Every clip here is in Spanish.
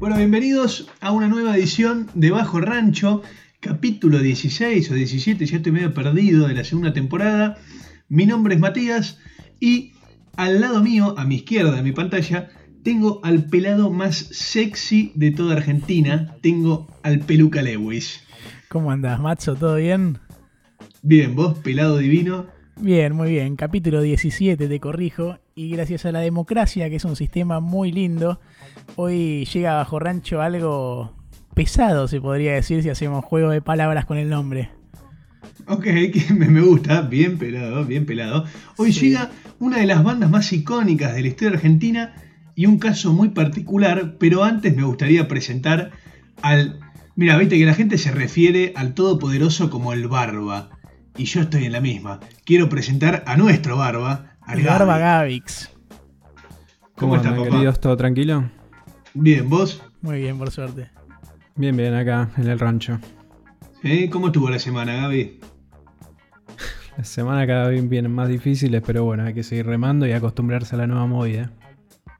Bueno, bienvenidos a una nueva edición de Bajo Rancho, capítulo 16 o 17, ya estoy medio perdido de la segunda temporada. Mi nombre es Matías y al lado mío, a mi izquierda de mi pantalla, tengo al pelado más sexy de toda Argentina, tengo al Peluca Lewis. ¿Cómo andas, macho? ¿Todo bien? Bien, vos, pelado divino. Bien, muy bien. Capítulo 17, te corrijo. Y gracias a la democracia, que es un sistema muy lindo, hoy llega bajo rancho algo pesado, se podría decir, si hacemos juego de palabras con el nombre. Ok, me gusta, bien pelado, bien pelado. Hoy llega una de las bandas más icónicas de la historia argentina y un caso muy particular, pero antes me gustaría presentar al... Mira, viste que la gente se refiere al Todopoderoso como el Barba, y yo estoy en la misma. Quiero presentar a nuestro Barba, al El Barba Gavix. ¿Cómo, estás, papá? queridos? ¿Todo tranquilo? Bien, ¿vos? Muy bien, por suerte. Bien, bien, acá, en el rancho. ¿Eh? ¿Cómo estuvo la semana, Gaby? La semana cada vez vienen más difíciles, pero bueno, hay que seguir remando y acostumbrarse a la nueva movida.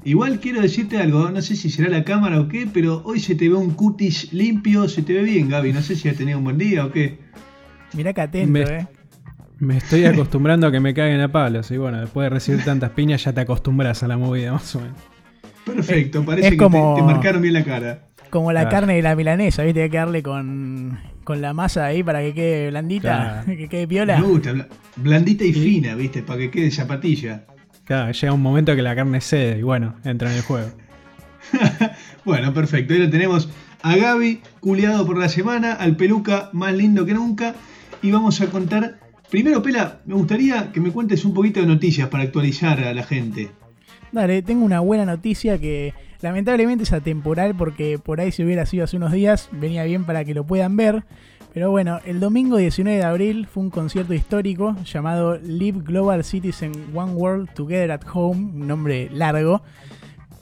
Igual quiero decirte algo, no sé si será la cámara o qué, pero hoy se te ve un cutis limpio, se te ve bien, Gaby. No sé si has tenido un buen día o qué. Mirá que atento, me, eh. Me estoy acostumbrando a que me caguen a palos. Y bueno, después de recibir tantas piñas ya te acostumbras a la movida, más o menos. Perfecto, parece que te, marcaron bien la cara. Como la carne de la milanesa, ¿viste? Hay que darle con, la masa ahí para que quede blandita, que quede piola. Me gusta, blandita y fina, ¿viste? Para que quede zapatilla. Claro, llega un momento que la carne cede y bueno, entra en el juego. bueno, perfecto. Ahí lo tenemos a Gaby, culiado por la semana, al peluca más lindo que nunca. Y vamos a contar Primero, Pela, me gustaría que me cuentes un poquito de noticias para actualizar a la gente. Dale, tengo una buena noticia que lamentablemente es atemporal porque por ahí si hubiera sido hace unos días venía bien para que lo puedan ver. Pero bueno, el domingo 19 de abril fue un concierto histórico llamado Live Global Citizen One World Together at Home, un nombre largo,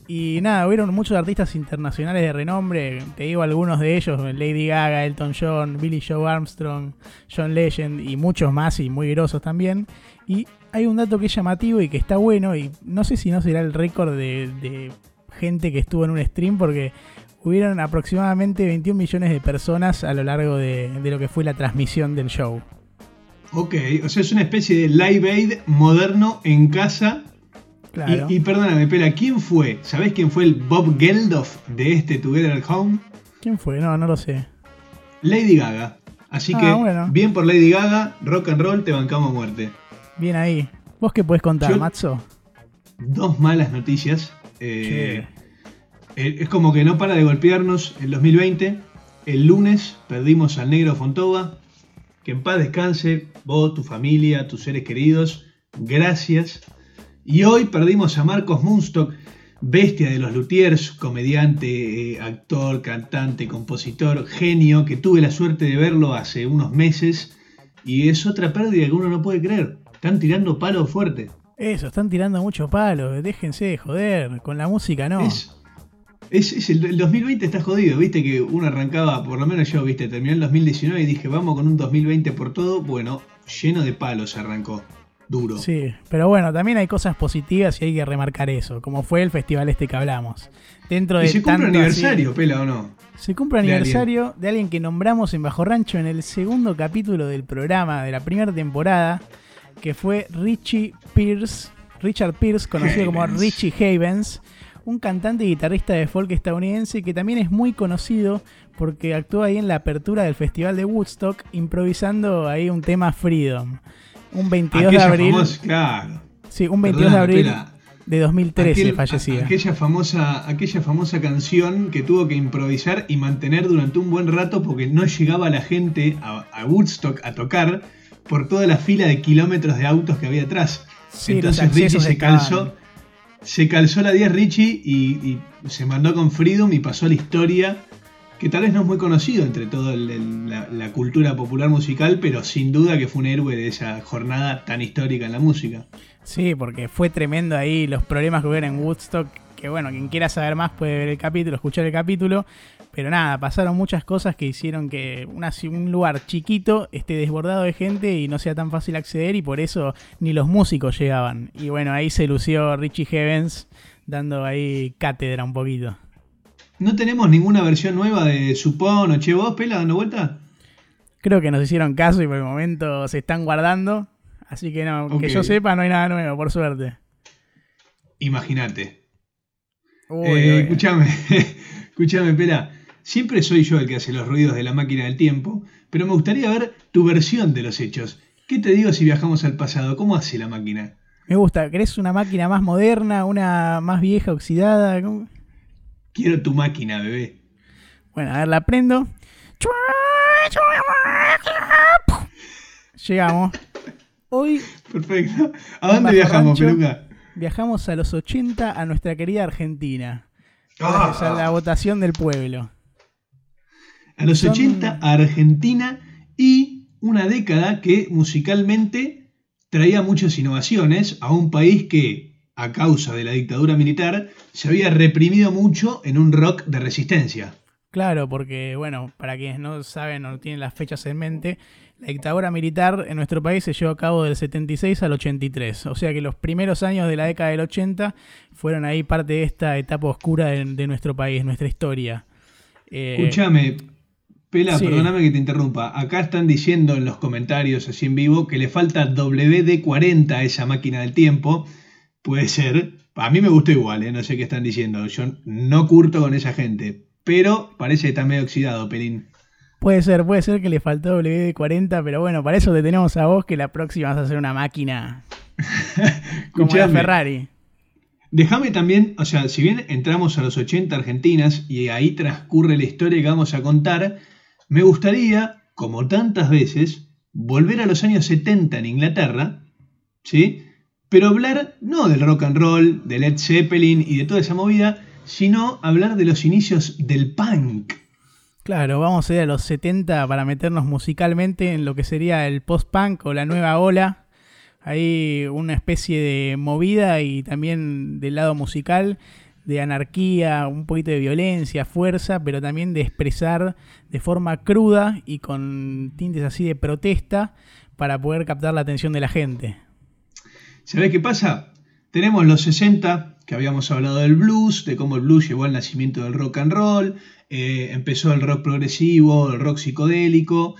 y nada, hubieron muchos artistas internacionales de renombre, te digo algunos de ellos, Lady Gaga, Elton John, Billy Joe Armstrong, John Legend y muchos más y muy grosos también. Y hay un dato que es llamativo y que está bueno y no sé si no será el récord de, gente que estuvo en un stream porque hubieron aproximadamente 21 millones de personas a lo largo de, de lo que fue la transmisión del show. Ok, o sea, es una especie de live aid moderno en casa y, perdóname, Pela, ¿quién fue? ¿Sabés quién fue el Bob Geldof de este Together at Home? ¿Quién fue? No, no lo sé. Lady Gaga. Así ah, que, bien por Lady Gaga, rock and roll, te bancamos a muerte. Bien ahí. ¿Vos qué puedes contar, Matzo? Dos malas noticias. Eh, es como que no para de golpearnos el 2020. El lunes perdimos al negro Fontova. Que en paz descanse, vos, tu familia, tus seres queridos. Gracias y hoy perdimos a Marcos Munstock, bestia de los luthiers, comediante, eh, actor, cantante, compositor, genio, que tuve la suerte de verlo hace unos meses. Y es otra pérdida que uno no puede creer. Están tirando palos fuerte. Eso, están tirando mucho palo. Déjense de joder. Con la música no. Es, es, el, el, 2020 está jodido. Viste que uno arrancaba, por lo menos yo, viste, terminé el 2019 y dije, vamos con un 2020 por todo. Bueno, lleno de palos arrancó duro. Sí, pero bueno, también hay cosas positivas y hay que remarcar eso, como fue el festival este que hablamos. Dentro de ¿Y se cumple aniversario, Pela, o no? Se cumple aniversario de alguien que nombramos en Bajo Rancho en el segundo capítulo del programa de la primera temporada, que fue Richie Pierce, Richard Pierce, conocido como Richie Havens, un cantante y guitarrista de folk estadounidense que también es muy conocido porque actuó ahí en la apertura del Festival de Woodstock improvisando ahí un tema Freedom. Un 22 de abril. claro. Sí, un 22 de abril de 2013 fallecía. Aquella famosa, aquella famosa canción que tuvo que improvisar y mantener durante un buen rato porque no llegaba la gente a, Woodstock a tocar por toda la fila de kilómetros de autos que había atrás. Entonces Richie se calzó, se calzó la 10 Richie y, se mandó con Freedom y pasó a la historia que tal vez no es muy conocido entre toda la, cultura popular musical, pero sin duda que fue un héroe de esa jornada tan histórica en la música. Sí, porque fue tremendo ahí los problemas que hubo en Woodstock, que bueno, quien quiera saber más puede ver el capítulo, escuchar el capítulo, Pero nada, pasaron muchas cosas que hicieron que un lugar chiquito esté desbordado de gente y no sea tan fácil acceder y por eso ni los músicos llegaban. Y bueno, ahí se lució Richie Heavens dando ahí cátedra un poquito. ¿No tenemos ninguna versión nueva de Supón o Che Vos, Pela, dando vuelta? Creo que nos hicieron caso y por el momento se están guardando. Así que no, que yo sepa, no hay nada nuevo, por suerte. Imagínate. Eh, escúchame, escúchame, Pela. Siempre soy yo el que hace los ruidos de la máquina del tiempo, pero me gustaría ver tu versión de los hechos. ¿Qué te digo si viajamos al pasado? ¿Cómo hace la máquina? Me gusta. ¿Querés una máquina más moderna, una más vieja, oxidada? Quiero tu máquina, bebé. Bueno, a ver, la prendo. Llegamos. Hoy. Perfecto. ¿A dónde viajamos, Peluca? Viajamos a los 80 a nuestra querida Argentina. Gracias a la votación del pueblo. A los 80 a Argentina y una década que musicalmente traía muchas innovaciones a un país que, a causa de la dictadura militar, se había reprimido mucho en un rock de resistencia. Claro, porque, bueno, para quienes no saben o no tienen las fechas en mente, la dictadura militar en nuestro país se llevó a cabo del 76 al 83. O sea que los primeros años de la década del 80 fueron ahí parte de esta etapa oscura de, nuestro país, nuestra historia. Eh, Escúchame, Pela, perdóname que te interrumpa. Acá están diciendo en los comentarios, así en vivo, que le falta WD-40 a esa máquina del tiempo. Puede ser. A mí me gustó igual, ¿eh? no sé qué están diciendo. Yo no curto con esa gente. Pero parece que está medio oxidado, Pelín. Puede ser, puede ser que le faltó WD-40, pero bueno, para eso te tenemos a vos que la próxima vas a hacer una máquina como la Ferrari. Déjame también, o sea, si bien entramos a los 80 argentinas y ahí transcurre la historia que vamos a contar, me gustaría, como tantas veces, volver a los años 70 en Inglaterra, ¿sí? Pero hablar no del rock and roll, de Led Zeppelin y de toda esa movida, sino hablar de los inicios del punk. Claro, vamos a ir a los 70 para meternos musicalmente en lo que sería el post-punk o la nueva ola. Hay una especie de movida y también del lado musical de anarquía, un poquito de violencia, fuerza, pero también de expresar de forma cruda y con tintes así de protesta para poder captar la atención de la gente. ¿Sabés qué pasa? Tenemos los 60, que habíamos hablado del blues, de cómo el blues llevó al nacimiento del rock and roll, eh, empezó el rock progresivo, el rock psicodélico,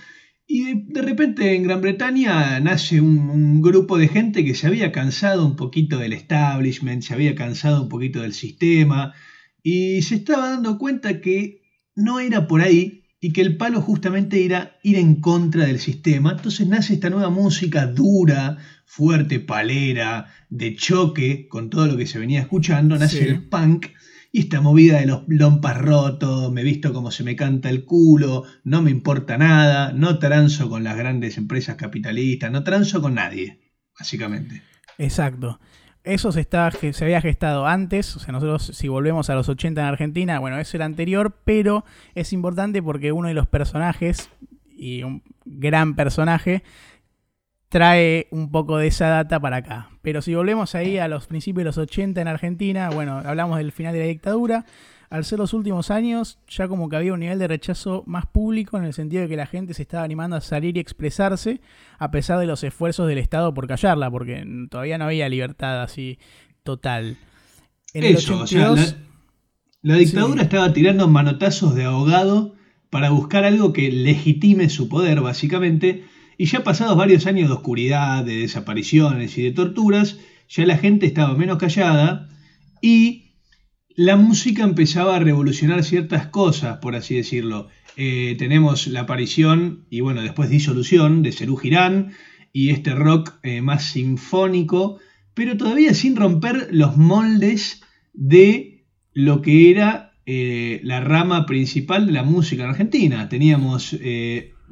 y de, repente en Gran Bretaña nace un, grupo de gente que se había cansado un poquito del establishment, se había cansado un poquito del sistema, y se estaba dando cuenta que no era por ahí y que el palo justamente era ir en contra del sistema. Entonces nace esta nueva música dura, fuerte, palera, de choque con todo lo que se venía escuchando, nace el punk y esta movida de los lompas rotos, me visto como se me canta el culo, no me importa nada, no transo con las grandes empresas capitalistas, no transo con nadie, básicamente. Exacto. Eso se, se había gestado antes, o sea, nosotros si volvemos a los 80 en Argentina, bueno, es el anterior, pero es importante porque uno de los personajes, y un gran personaje, trae un poco de esa data para acá. Pero si volvemos ahí a los principios de los 80 en Argentina, bueno, hablamos del final de la dictadura, al ser los últimos años, ya como que había un nivel de rechazo más público en el sentido de que la gente se estaba animando a salir y expresarse a pesar de los esfuerzos del Estado por callarla, porque todavía no había libertad así total. En Eso, o sea, la, dictadura estaba tirando manotazos de ahogado para buscar algo que legitime su poder, básicamente, y ya pasados varios años de oscuridad, de desapariciones y de torturas, ya la gente estaba menos callada y la música empezaba a revolucionar ciertas cosas, por así decirlo. Eh, tenemos la aparición y bueno, después disolución de Serú Girán y este rock eh, más sinfónico, pero todavía sin romper los moldes de lo que era eh, la rama principal de la música en Argentina. Teníamos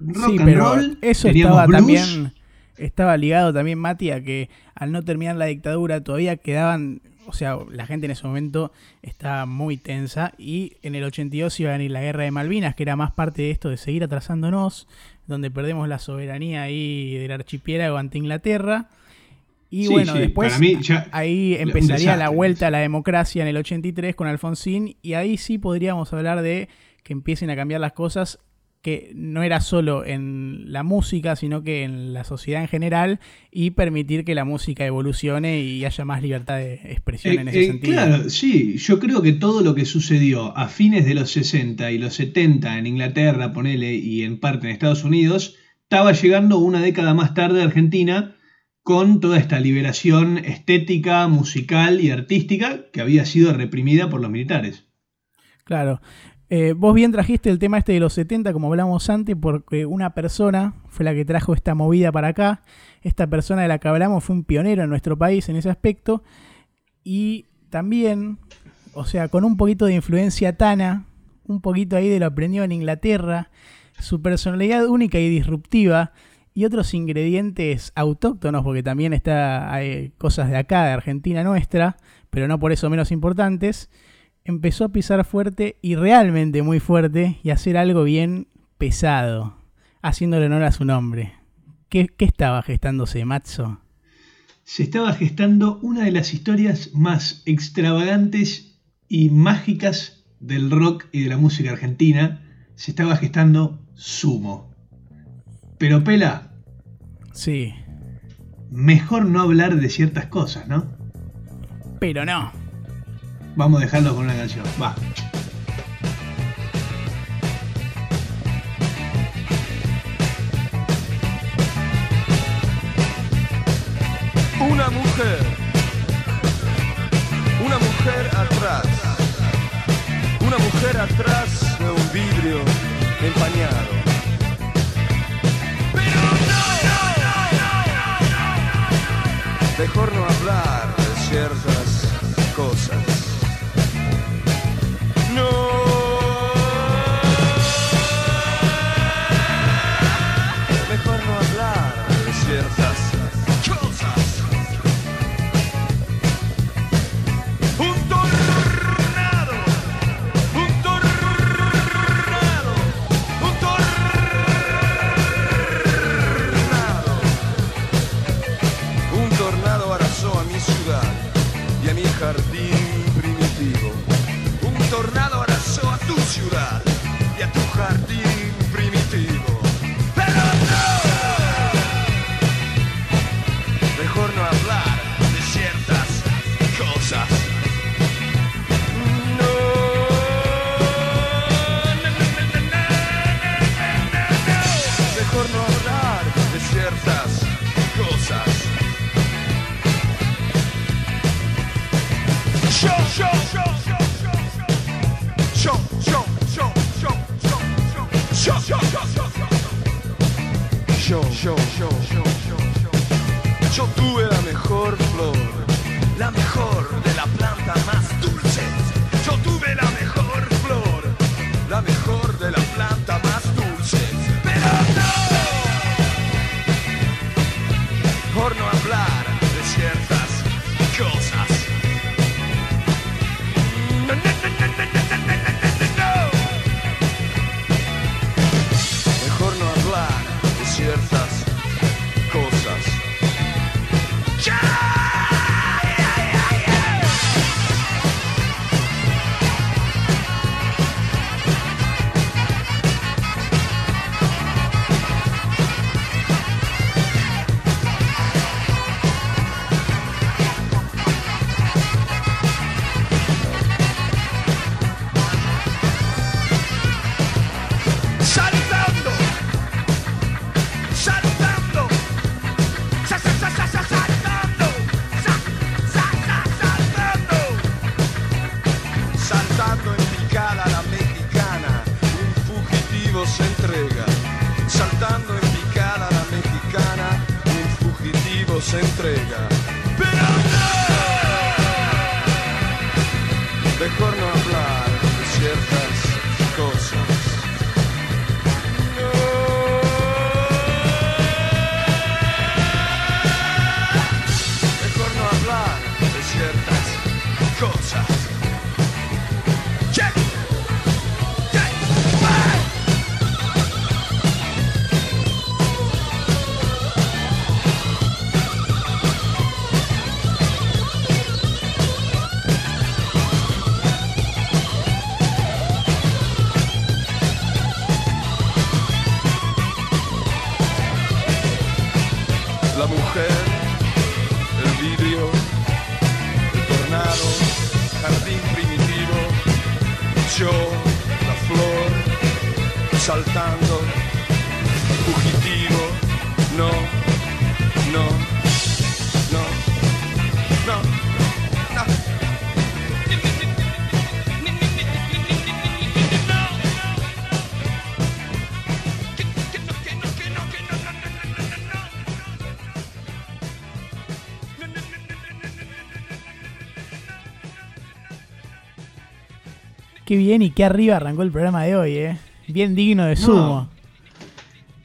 rock and roll, eso estaba también estaba ligado también Mati a que al no terminar la dictadura todavía quedaban o sea, la gente en ese momento estaba muy tensa y en el 82 iba a venir la guerra de Malvinas, que era más parte de esto de seguir atrasándonos, donde perdemos la soberanía ahí del archipiélago ante Inglaterra. Y bueno, después ahí empezaría la vuelta a la democracia en el 83 con Alfonsín y ahí sí podríamos hablar de que empiecen a cambiar las cosas que no era solo en la música, sino que en la sociedad en general y permitir que la música evolucione y haya más libertad de expresión en ese Eh, eh, sentido. Claro, sí, yo creo que todo lo que sucedió a fines de los 60 y los 70 en Inglaterra, ponele, y en parte en Estados Unidos, estaba llegando una década más tarde a Argentina con toda esta liberación estética, musical y artística que había sido reprimida por los militares. Claro. Eh, vos bien trajiste el tema este de los 70, como hablamos antes, porque una persona fue la que trajo esta movida para acá. Esta persona de la que hablamos fue un pionero en nuestro país en ese aspecto. Y también, o sea, con un poquito de influencia tana, un poquito ahí de lo aprendido en Inglaterra, su personalidad única y disruptiva y otros ingredientes autóctonos, porque también está hay cosas de acá, de Argentina nuestra, pero no por eso menos importantes empezó a pisar fuerte y realmente muy fuerte y a hacer algo bien pesado, haciéndole honor a su nombre. ¿Qué, qué estaba gestándose, Matzo? Se estaba gestando una de las historias más extravagantes y mágicas del rock y de la música argentina. Se estaba gestando Sumo. Pero Pela, Sí, mejor no hablar de ciertas cosas, ¿no? pero no. Vamos a con una canción. Va. Una mujer. Una mujer atrás. Una mujer atrás de un vidrio empañado. Pero no. Mejor no hablar de ciertas cosas. Bien y qué arriba arrancó el programa de hoy, ¿eh? Bien digno de sumo.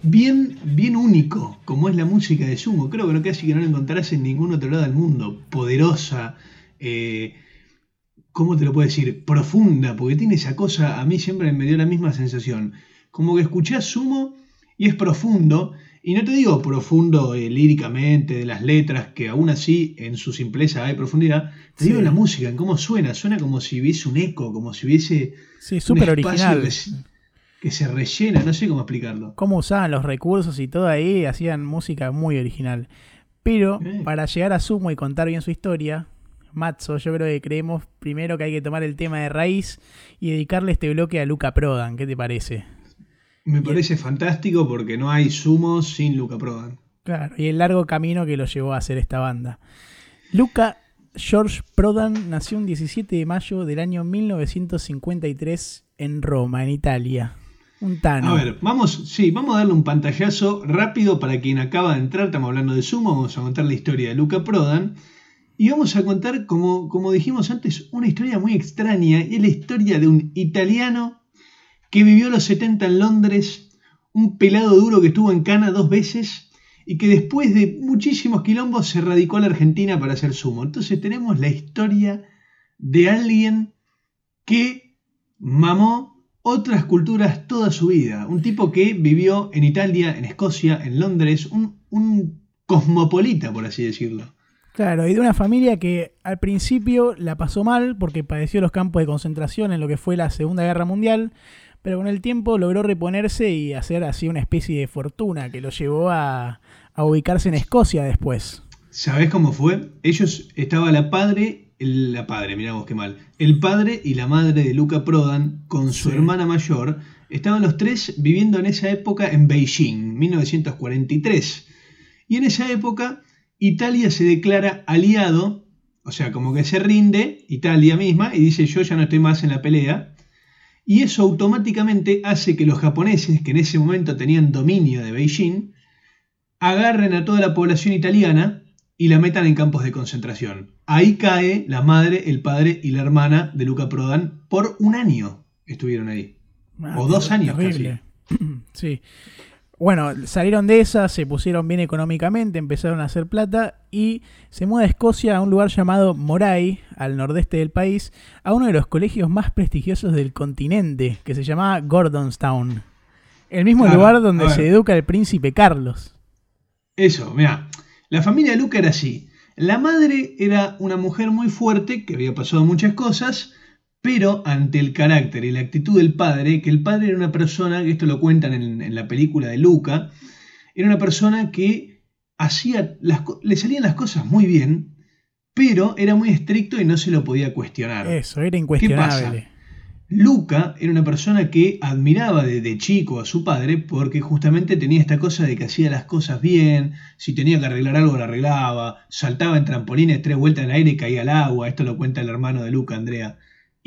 Bien, bien único, como es la música de Sumo. Creo que no casi que no la encontrarás en ningún otro lado del mundo. Poderosa, eh, ¿cómo te lo puedo decir? Profunda, porque tiene esa cosa, a mí siempre me dio la misma sensación. Como que escuchás Sumo y es profundo, y no te digo profundo eh, líricamente, de las letras, que aún así en su simpleza hay profundidad, te Sí. digo en la música, en cómo suena, suena como si hubiese un eco, como si hubiese Sí, un súper espacio original. que se, que se rellena, no sé cómo explicarlo. Cómo usaban los recursos y todo ahí, hacían música muy original. Pero Eh. para llegar a Sumo y contar bien su historia, Matzo, yo creo que creemos primero que hay que tomar el tema de raíz y dedicarle este bloque a Luca Prodan. ¿Qué te parece? Me parece fantástico porque no hay Sumo sin Luca Prodan. Claro, y el largo camino que lo llevó a hacer esta banda. Luca George Prodan nació un 17 de mayo del año 1953 en Roma, en Italia. Un tano. A ver, vamos, sí, vamos a darle un pantallazo rápido para quien acaba de entrar. Estamos hablando de Sumo, vamos a contar la historia de Luca Prodan. Y vamos a contar, como, como dijimos antes, una historia muy extraña. Y es la historia de un italiano que vivió los 70 en Londres, un pelado duro que estuvo en Cana dos veces y que después de muchísimos quilombos se radicó a la Argentina para hacer sumo. Entonces tenemos la historia de alguien que mamó otras culturas toda su vida. Un tipo que vivió en Italia, en Escocia, en Londres, un, un cosmopolita, por así decirlo. Claro, y de una familia que al principio la pasó mal porque padeció los campos de concentración en lo que fue la Segunda Guerra Mundial, pero con el tiempo logró reponerse y hacer así una especie de fortuna que lo llevó a, a ubicarse en Escocia después. ¿Sabés cómo fue? Ellos estaba la padre, el- la padre, mirá vos qué mal. El padre y la madre de Luca Prodan con su Sí. hermana mayor estaban los tres viviendo en esa época en Beijing, 1943. Y en esa época Italia se declara aliado, o sea, como que se rinde Italia misma y dice yo ya no estoy más en la pelea. Y eso automáticamente hace que los japoneses, que en ese momento tenían dominio de Beijing, agarren a toda la población italiana y la metan en campos de concentración. Ahí cae la madre, el padre y la hermana de Luca Prodan por un año estuvieron ahí. O dos años sí. Bueno, salieron de esa, se pusieron bien económicamente, empezaron a hacer plata y se muda a Escocia a un lugar llamado Moray, al nordeste del país, a uno de los colegios más prestigiosos del continente, que se llamaba Gordonstown. El mismo Claro, lugar donde se educa el príncipe Carlos. Eso, mira, la familia de Luca era así. La madre era una mujer muy fuerte que había pasado muchas cosas, pero ante el carácter y la actitud del padre, que el padre era una persona, que esto lo cuentan en, en la película de Luca, era una persona que hacía las, le salían las cosas muy bien, pero era muy estricto y no se lo podía cuestionar. Eso, era incuestionable. Luca era una persona que admiraba desde chico a su padre porque justamente tenía esta cosa de que hacía las cosas bien, si tenía que arreglar algo lo arreglaba, saltaba en trampolines tres vueltas en el aire y caía al agua, esto lo cuenta el hermano de Luca, Andrea.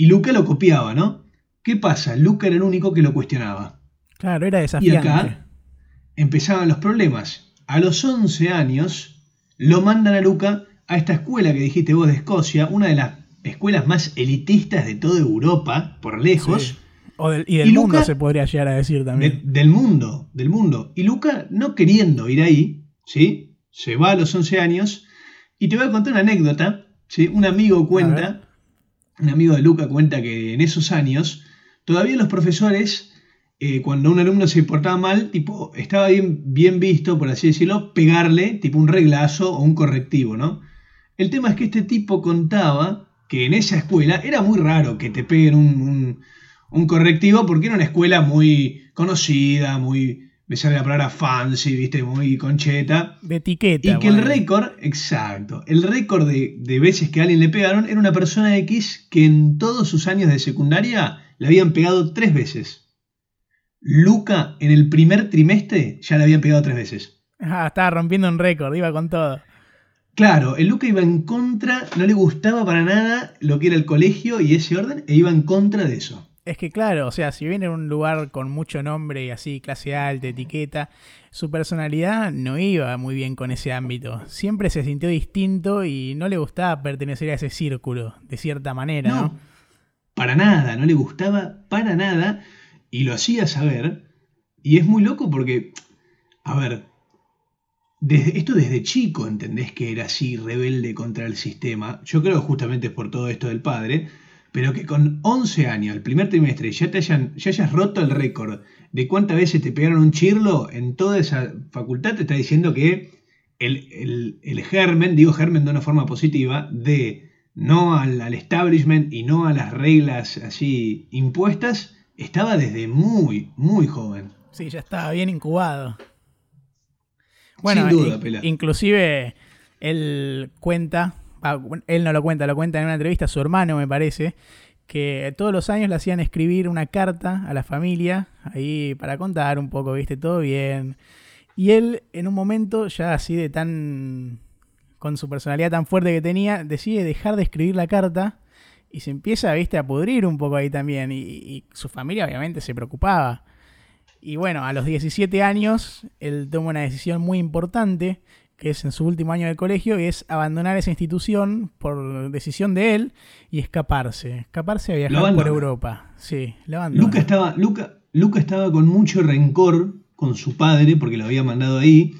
Y Luca lo copiaba, ¿no? ¿Qué pasa? Luca era el único que lo cuestionaba. Claro, era Y desafiante. acá empezaban los problemas. A los 11 años lo mandan a Luca a esta escuela que dijiste vos de Escocia, una de las escuelas más elitistas de toda Europa, por lejos. Sí. O del- y del Y mundo Luca- se podría llegar a decir de- también. del mundo, del mundo. Y Luca, no queriendo ir ahí, ¿sí? Se va a los 11 años. Y te voy a contar una anécdota, ¿sí? Un amigo cuenta, un amigo de Luca cuenta que en esos años, todavía los profesores, eh, cuando un alumno se portaba mal, tipo, estaba bien, bien visto, por así decirlo, pegarle, tipo un reglazo o un correctivo, ¿no? El tema es que este tipo contaba que en esa escuela era muy raro que te peguen un, un- un correctivo porque era una escuela muy conocida, muy, me sale la palabra fancy, viste, muy concheta. De etiqueta. Y que el récord, exacto, el récord de, de veces que a alguien le pegaron era una persona X que en todos sus años de secundaria le habían pegado tres veces. Luca en el primer trimestre ya le habían pegado tres veces. Ah, estaba rompiendo un récord, iba con todo. Claro, el Luca iba en contra, no le gustaba para nada lo que era el colegio y ese orden, e iba en contra de eso. Es que claro, o sea, si viene en un lugar con mucho nombre y así, clase alta, etiqueta, su personalidad no iba muy bien con ese ámbito. Siempre se sintió distinto y no le gustaba pertenecer a ese círculo, de cierta manera, ¿no? No, para nada, no le gustaba para nada y lo hacía saber. Y es muy loco porque, a ver, desde, esto desde chico entendés que era así, rebelde contra el sistema. Yo creo justamente por todo esto del padre, pero que con 11 años, el primer trimestre, ya, te hayan, ya hayas roto el récord de cuántas veces te pegaron un chirlo en toda esa facultad, te está diciendo que el, el- el germen, digo germen de una forma positiva, de no al, al establishment y no a las reglas así impuestas, estaba desde muy, muy joven. Sí, ya estaba bien incubado. Bueno, Sin duda, in- Pela. inclusive él cuenta, ah, él no lo cuenta, lo cuenta en una entrevista a su hermano, me parece, que todos los años le hacían escribir una carta a la familia, ahí para contar un poco, viste, todo bien. Y él, en un momento, ya así de tan. con su personalidad tan fuerte que tenía, decide dejar de escribir la carta y se empieza, viste, a pudrir un poco ahí también. Y, y su familia, obviamente, se preocupaba. Y bueno, a los 17 años, él toma una decisión muy importante, que es en su último año de colegio, es abandonar esa institución por decisión de él y escaparse. Escaparse a viajar por. Europa. Sí. Luca estaba, Luca, Luca estaba con mucho rencor con su padre porque lo había mandado ahí.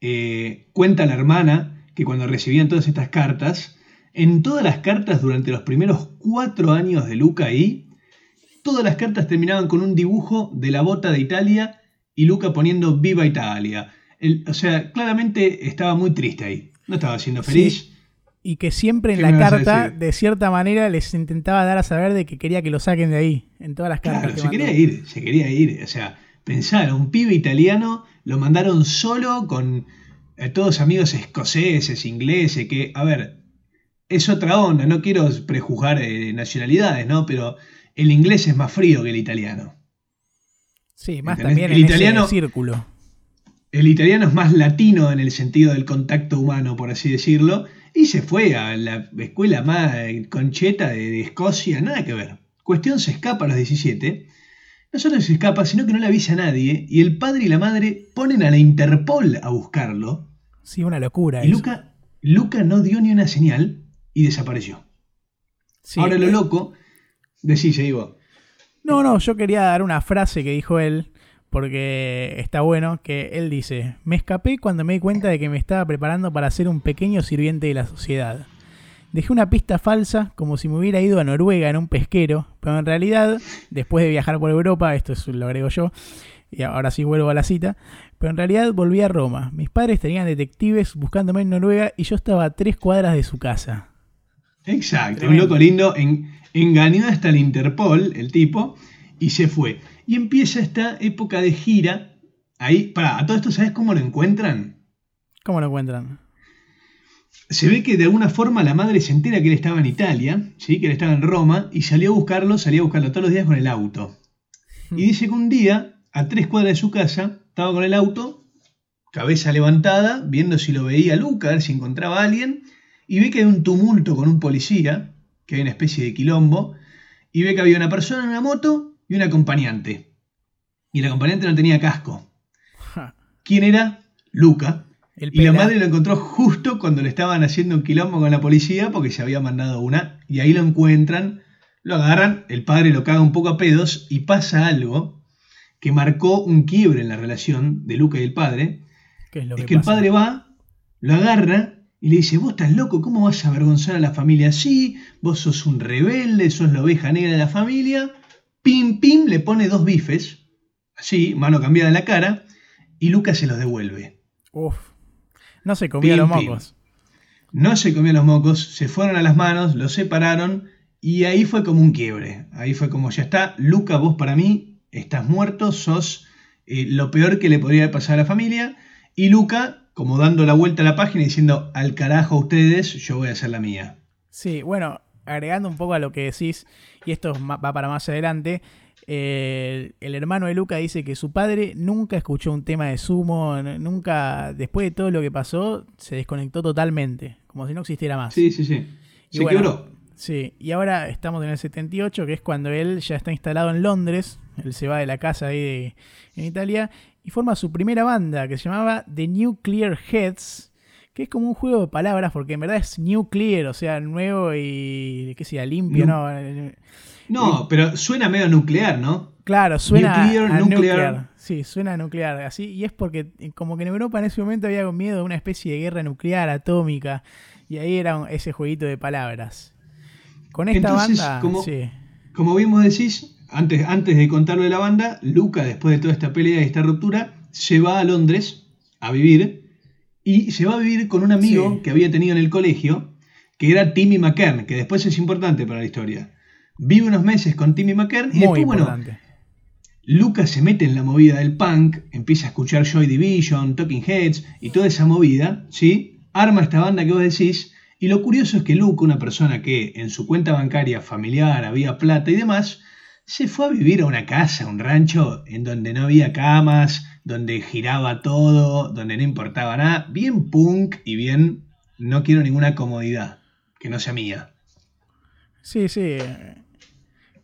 Eh, cuenta la hermana que cuando recibían todas estas cartas, en todas las cartas durante los primeros cuatro años de Luca ahí, todas las cartas terminaban con un dibujo de la bota de Italia y Luca poniendo Viva Italia. El- o sea, claramente estaba muy triste ahí. No estaba siendo feliz. Y que siempre en ¿Qué la carta, de cierta manera, les intentaba dar a saber de que quería que lo saquen de ahí. En todas las cartas Claro, que se mandó. quería ir, se quería ir. O sea, pensar, un pibe italiano lo mandaron solo con eh, todos amigos escoceses, ingleses, que, a ver, es otra onda, no quiero prejuzgar eh, nacionalidades, ¿no? Pero el inglés es más frío que el italiano. Sí, más ¿Entendés? también El en italiano- ese círculo. El italiano es más latino en el sentido del contacto humano, por así decirlo, y se fue a la escuela más concheta de, de Escocia, nada que ver. Cuestión se escapa a los 17. No solo se escapa, sino que no le avisa a nadie, y el padre y la madre ponen a la Interpol a buscarlo, Sí, una locura. y eso. Luca, Luca no dio ni una señal y desapareció. Sí, Ahora lo eh, loco, decís, digo, No, no, yo quería dar una frase que dijo él, porque está bueno, que él dice, me escapé cuando me di cuenta de que me estaba preparando para ser un pequeño sirviente de la sociedad. Dejé una pista falsa como si me hubiera ido a Noruega en un pesquero, pero en realidad, después de viajar por Europa, esto es, lo agrego yo, y ahora sí vuelvo a la cita, pero en realidad volví a Roma. Mis padres tenían detectives buscándome en Noruega y yo estaba a tres cuadras de su casa. Exacto, Tremendo. un loco lindo, en- engañó hasta el Interpol, el tipo, y se fue. Y empieza esta época de gira. Ahí, para, a todo esto, ¿sabes cómo lo encuentran? ¿Cómo lo encuentran? Se ve que de alguna forma la madre se entera que él estaba en Italia, ¿sí? que él estaba en Roma, y salió a buscarlo, salió a buscarlo todos los días con el auto. Y dice que un día, a tres cuadras de su casa, estaba con el auto, cabeza levantada, viendo si lo veía Luca, a ver si encontraba a alguien, y ve que hay un tumulto con un policía, que hay una especie de quilombo, y ve que había una persona en una moto y un acompañante. Y el acompañante no tenía casco. ¿Quién era? Luca. el Y la madre lo encontró justo cuando le estaban haciendo un quilombo con la policía porque se había mandado una. Y ahí lo encuentran, lo agarran, el padre lo caga un poco a pedos y pasa algo que marcó un quiebre en la relación de Luca y el padre. ¿Qué es lo es que el padre va, lo agarra y le dice, vos estás loco, ¿cómo vas a avergonzar a la familia así? Vos sos un rebelde, sos la oveja negra de la familia. Pim, pim, le pone dos bifes, así, mano cambiada en la cara, y Luca se los devuelve. Uf. No se comía Pim, los pim. mocos. No se comió los mocos, se fueron a las manos, los separaron y ahí fue como un quiebre. Ahí fue como ya está, Luca, vos para mí estás muerto, sos eh, lo peor que le podría pasar a la familia. Y Luca, como dando la vuelta a la página y diciendo, al carajo a ustedes, yo voy a hacer la mía. Sí, bueno, agregando un poco a lo que decís, y esto va para más adelante, eh, el hermano de Luca dice que su padre nunca escuchó un tema de sumo, nunca, después de todo lo que pasó, se desconectó totalmente, como si no existiera más. Sí, sí, sí. Y Se bueno, quebró. Sí, y ahora estamos en el 78, que es cuando él ya está instalado en Londres, él se va de la casa ahí de- en Italia, y forma su primera banda, que se llamaba The Nuclear Heads, que es como un juego de palabras, porque en verdad es nuclear, o sea, nuevo y, qué sea, limpio, ¿no? No, pero suena medio nuclear, ¿no? Claro, suena Nuclear, a nuclear. nuclear. Sí, suena a nuclear, así. Y es porque eh, como que en Europa en ese momento había miedo de una especie de guerra nuclear, atómica, y ahí era ese jueguito de palabras. Con esta Entonces, banda, como- sí. Como vos decís, antes, antes de contarlo de la banda, Luca, después de toda esta pelea y esta ruptura, se va a Londres a vivir y se va a vivir con un amigo Sí. que había tenido en el colegio, que era Timmy McKern, que después es importante para la historia. Vive unos meses con Timmy McKern y Muy después, bueno, importante. Lucas se mete en la movida del punk, empieza a escuchar Joy Division, Talking Heads y toda esa movida, ¿sí? Arma esta banda que vos decís. Y lo curioso es que Luke, una persona que en su cuenta bancaria familiar había plata y demás, se fue a vivir a una casa, a un rancho, en donde no había camas, donde giraba todo, donde no importaba nada. Bien punk y bien no quiero ninguna comodidad, que no sea mía. Sí, sí.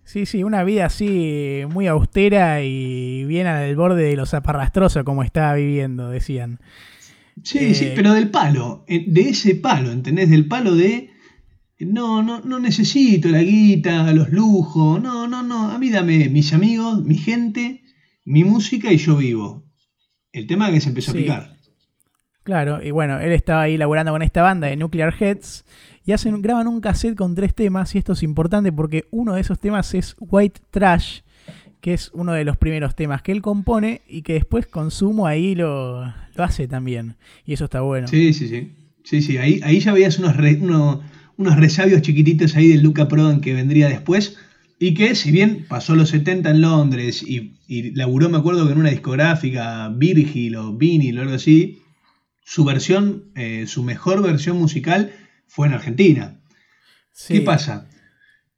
Sí, sí, una vida así muy austera y bien al borde de lo zaparrastroso como estaba viviendo, decían. Sí, Eh, sí, pero del palo, de ese palo, ¿entendés? Del palo de no, no, no necesito la guita, los lujos, no, no, no, a mí dame mis amigos, mi gente, mi música y yo vivo. El tema es que se empezó Sí. a picar. Claro, y bueno, él estaba ahí laburando con esta banda de Nuclear Heads y hacen, graban un cassette con tres temas y esto es importante porque uno de esos temas es White Trash, que es uno de los primeros temas que él compone y que después Consumo ahí lo, lo hace también. Y eso está bueno. Sí, sí, sí. Sí, sí, ahí, ahí ya veías unos, re- uno- unos resabios chiquititos ahí del Luca Prodan que vendría después. Y que, si bien pasó los 70 en Londres y, y laburó, me acuerdo que en una discográfica, Virgil o Vinyl o algo así, su versión, eh, su mejor versión musical fue en Argentina. Sí. ¿Qué pasa?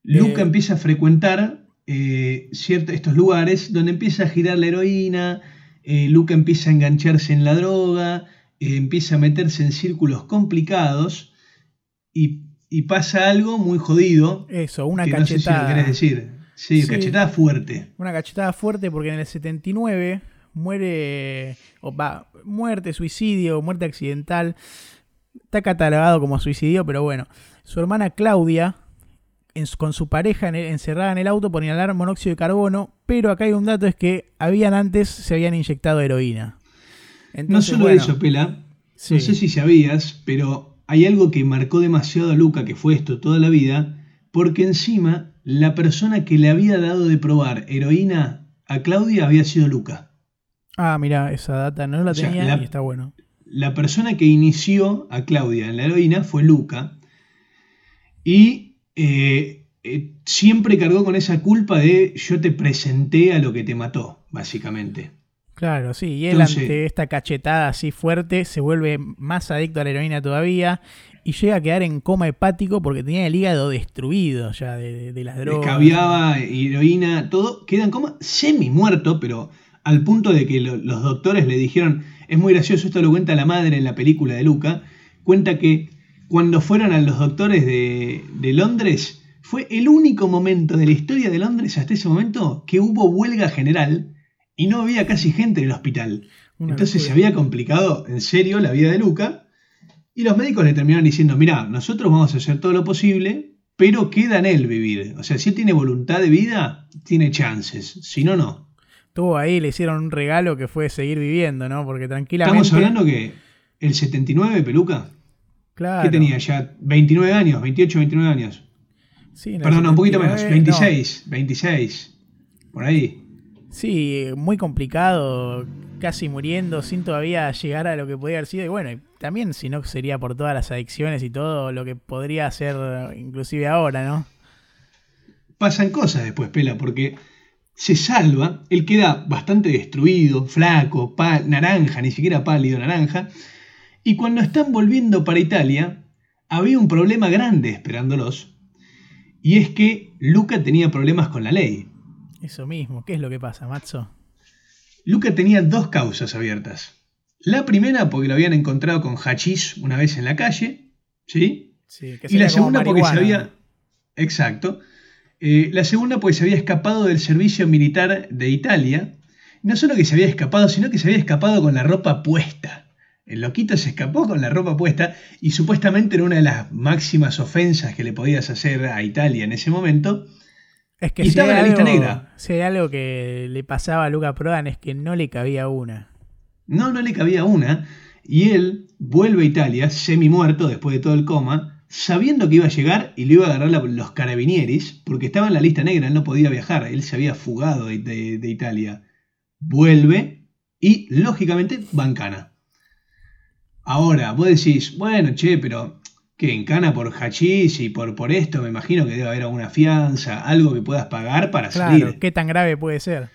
Luca Eh, empieza a frecuentar eh, cierto- estos lugares donde empieza a girar la heroína, Luca empieza a engancharse en la droga, empieza a meterse en círculos complicados y, y pasa algo muy jodido. Eso, una que no sé si lo cachetada. querés decir. Sí, Sí. cachetada fuerte. Una cachetada fuerte porque en el 79 muere, o va, muerte, suicidio, muerte accidental. Está catalogado como suicidio, pero bueno. Su hermana Claudia, en con su pareja en el- encerrada en el auto por inhalar monóxido de carbono, pero acá hay un dato, es que habían antes, se habían inyectado heroína. No solo bueno, eso, Pela. sí. No sé si sabías, pero hay algo que marcó demasiado a Luca, que fue esto toda la vida, porque encima la persona que le había dado de probar heroína a Claudia había sido Luca. Ah, mira, esa data no la O sea, tenía la- y está bueno. La persona que inició a Claudia en la heroína fue Luca. Y eh, eh, siempre cargó con esa culpa de yo te presenté a lo que te mató, básicamente. Claro, sí, y él Entonces- ante esta cachetada así fuerte se vuelve más adicto a la heroína todavía y llega a quedar en coma hepático porque tenía el hígado destruido ya de, de- de las drogas. Escabiaba, heroína, todo. Queda en coma semi muerto, pero al punto de que lo- los doctores le dijeron, es muy gracioso, esto lo cuenta la madre en la película de Luca, cuenta que cuando fueron a los doctores de, de Londres, fue el único momento de la historia de Londres hasta ese momento que hubo huelga general y no había casi gente en el hospital. Una Entonces se había complicado en serio la vida de Luca y los médicos le terminaron diciendo, mira, nosotros vamos a hacer todo lo posible, pero queda en él vivir. O sea, si él tiene voluntad de vida, tiene chances, si no, no. Estuvo ahí, le hicieron un regalo que fue seguir viviendo, ¿no? Porque tranquilamente... Estamos hablando que el 79, Peluca, Claro. ¿qué tenía ya? 29 años, 28, 29 años. Sí, Perdón, un poquito menos, 79, no. 26, 26, por ahí. Sí, muy complicado, casi muriendo, sin todavía llegar a lo que podía haber sido. Y bueno, también si no sería por todas las adicciones y todo lo que podría ser inclusive ahora, ¿no? Pasan cosas después, Pela, porque se salva, él queda bastante destruido, flaco, naranja, ni siquiera pálido, naranja, y cuando están volviendo para Italia, había un problema grande esperándolos, y es que Luca tenía problemas con la ley. Eso mismo. ¿Qué es lo que pasa, Matzo? Luca tenía dos causas abiertas. La primera porque lo habían encontrado con hachís una vez en la calle, ¿sí? Sí, que Y la segunda porque se había... Exacto. Eh, la segunda porque se había escapado del servicio militar de Italia. No solo que se había escapado, sino que se había escapado con la ropa puesta. El loquito se escapó con la ropa puesta y supuestamente era una de las máximas ofensas que le podías hacer a Italia en ese momento. Es que Y si estaba en la lista negra. si hay algo que le pasaba a Luca Prodan es que no le cabía una. No, no le cabía una. Y él vuelve a Italia, semi muerto después de todo el coma, sabiendo que iba a llegar y lo iba a agarrar la- los carabinieris, porque estaba en la lista negra, él no podía viajar, él se había fugado de, de- de Italia. Vuelve y, lógicamente, bancana. Ahora, vos decís, bueno, che, pero que en cana por hachís y por, por esto, me imagino que debe haber alguna fianza, algo que puedas pagar para Claro, salir. ¿qué tan grave puede ser?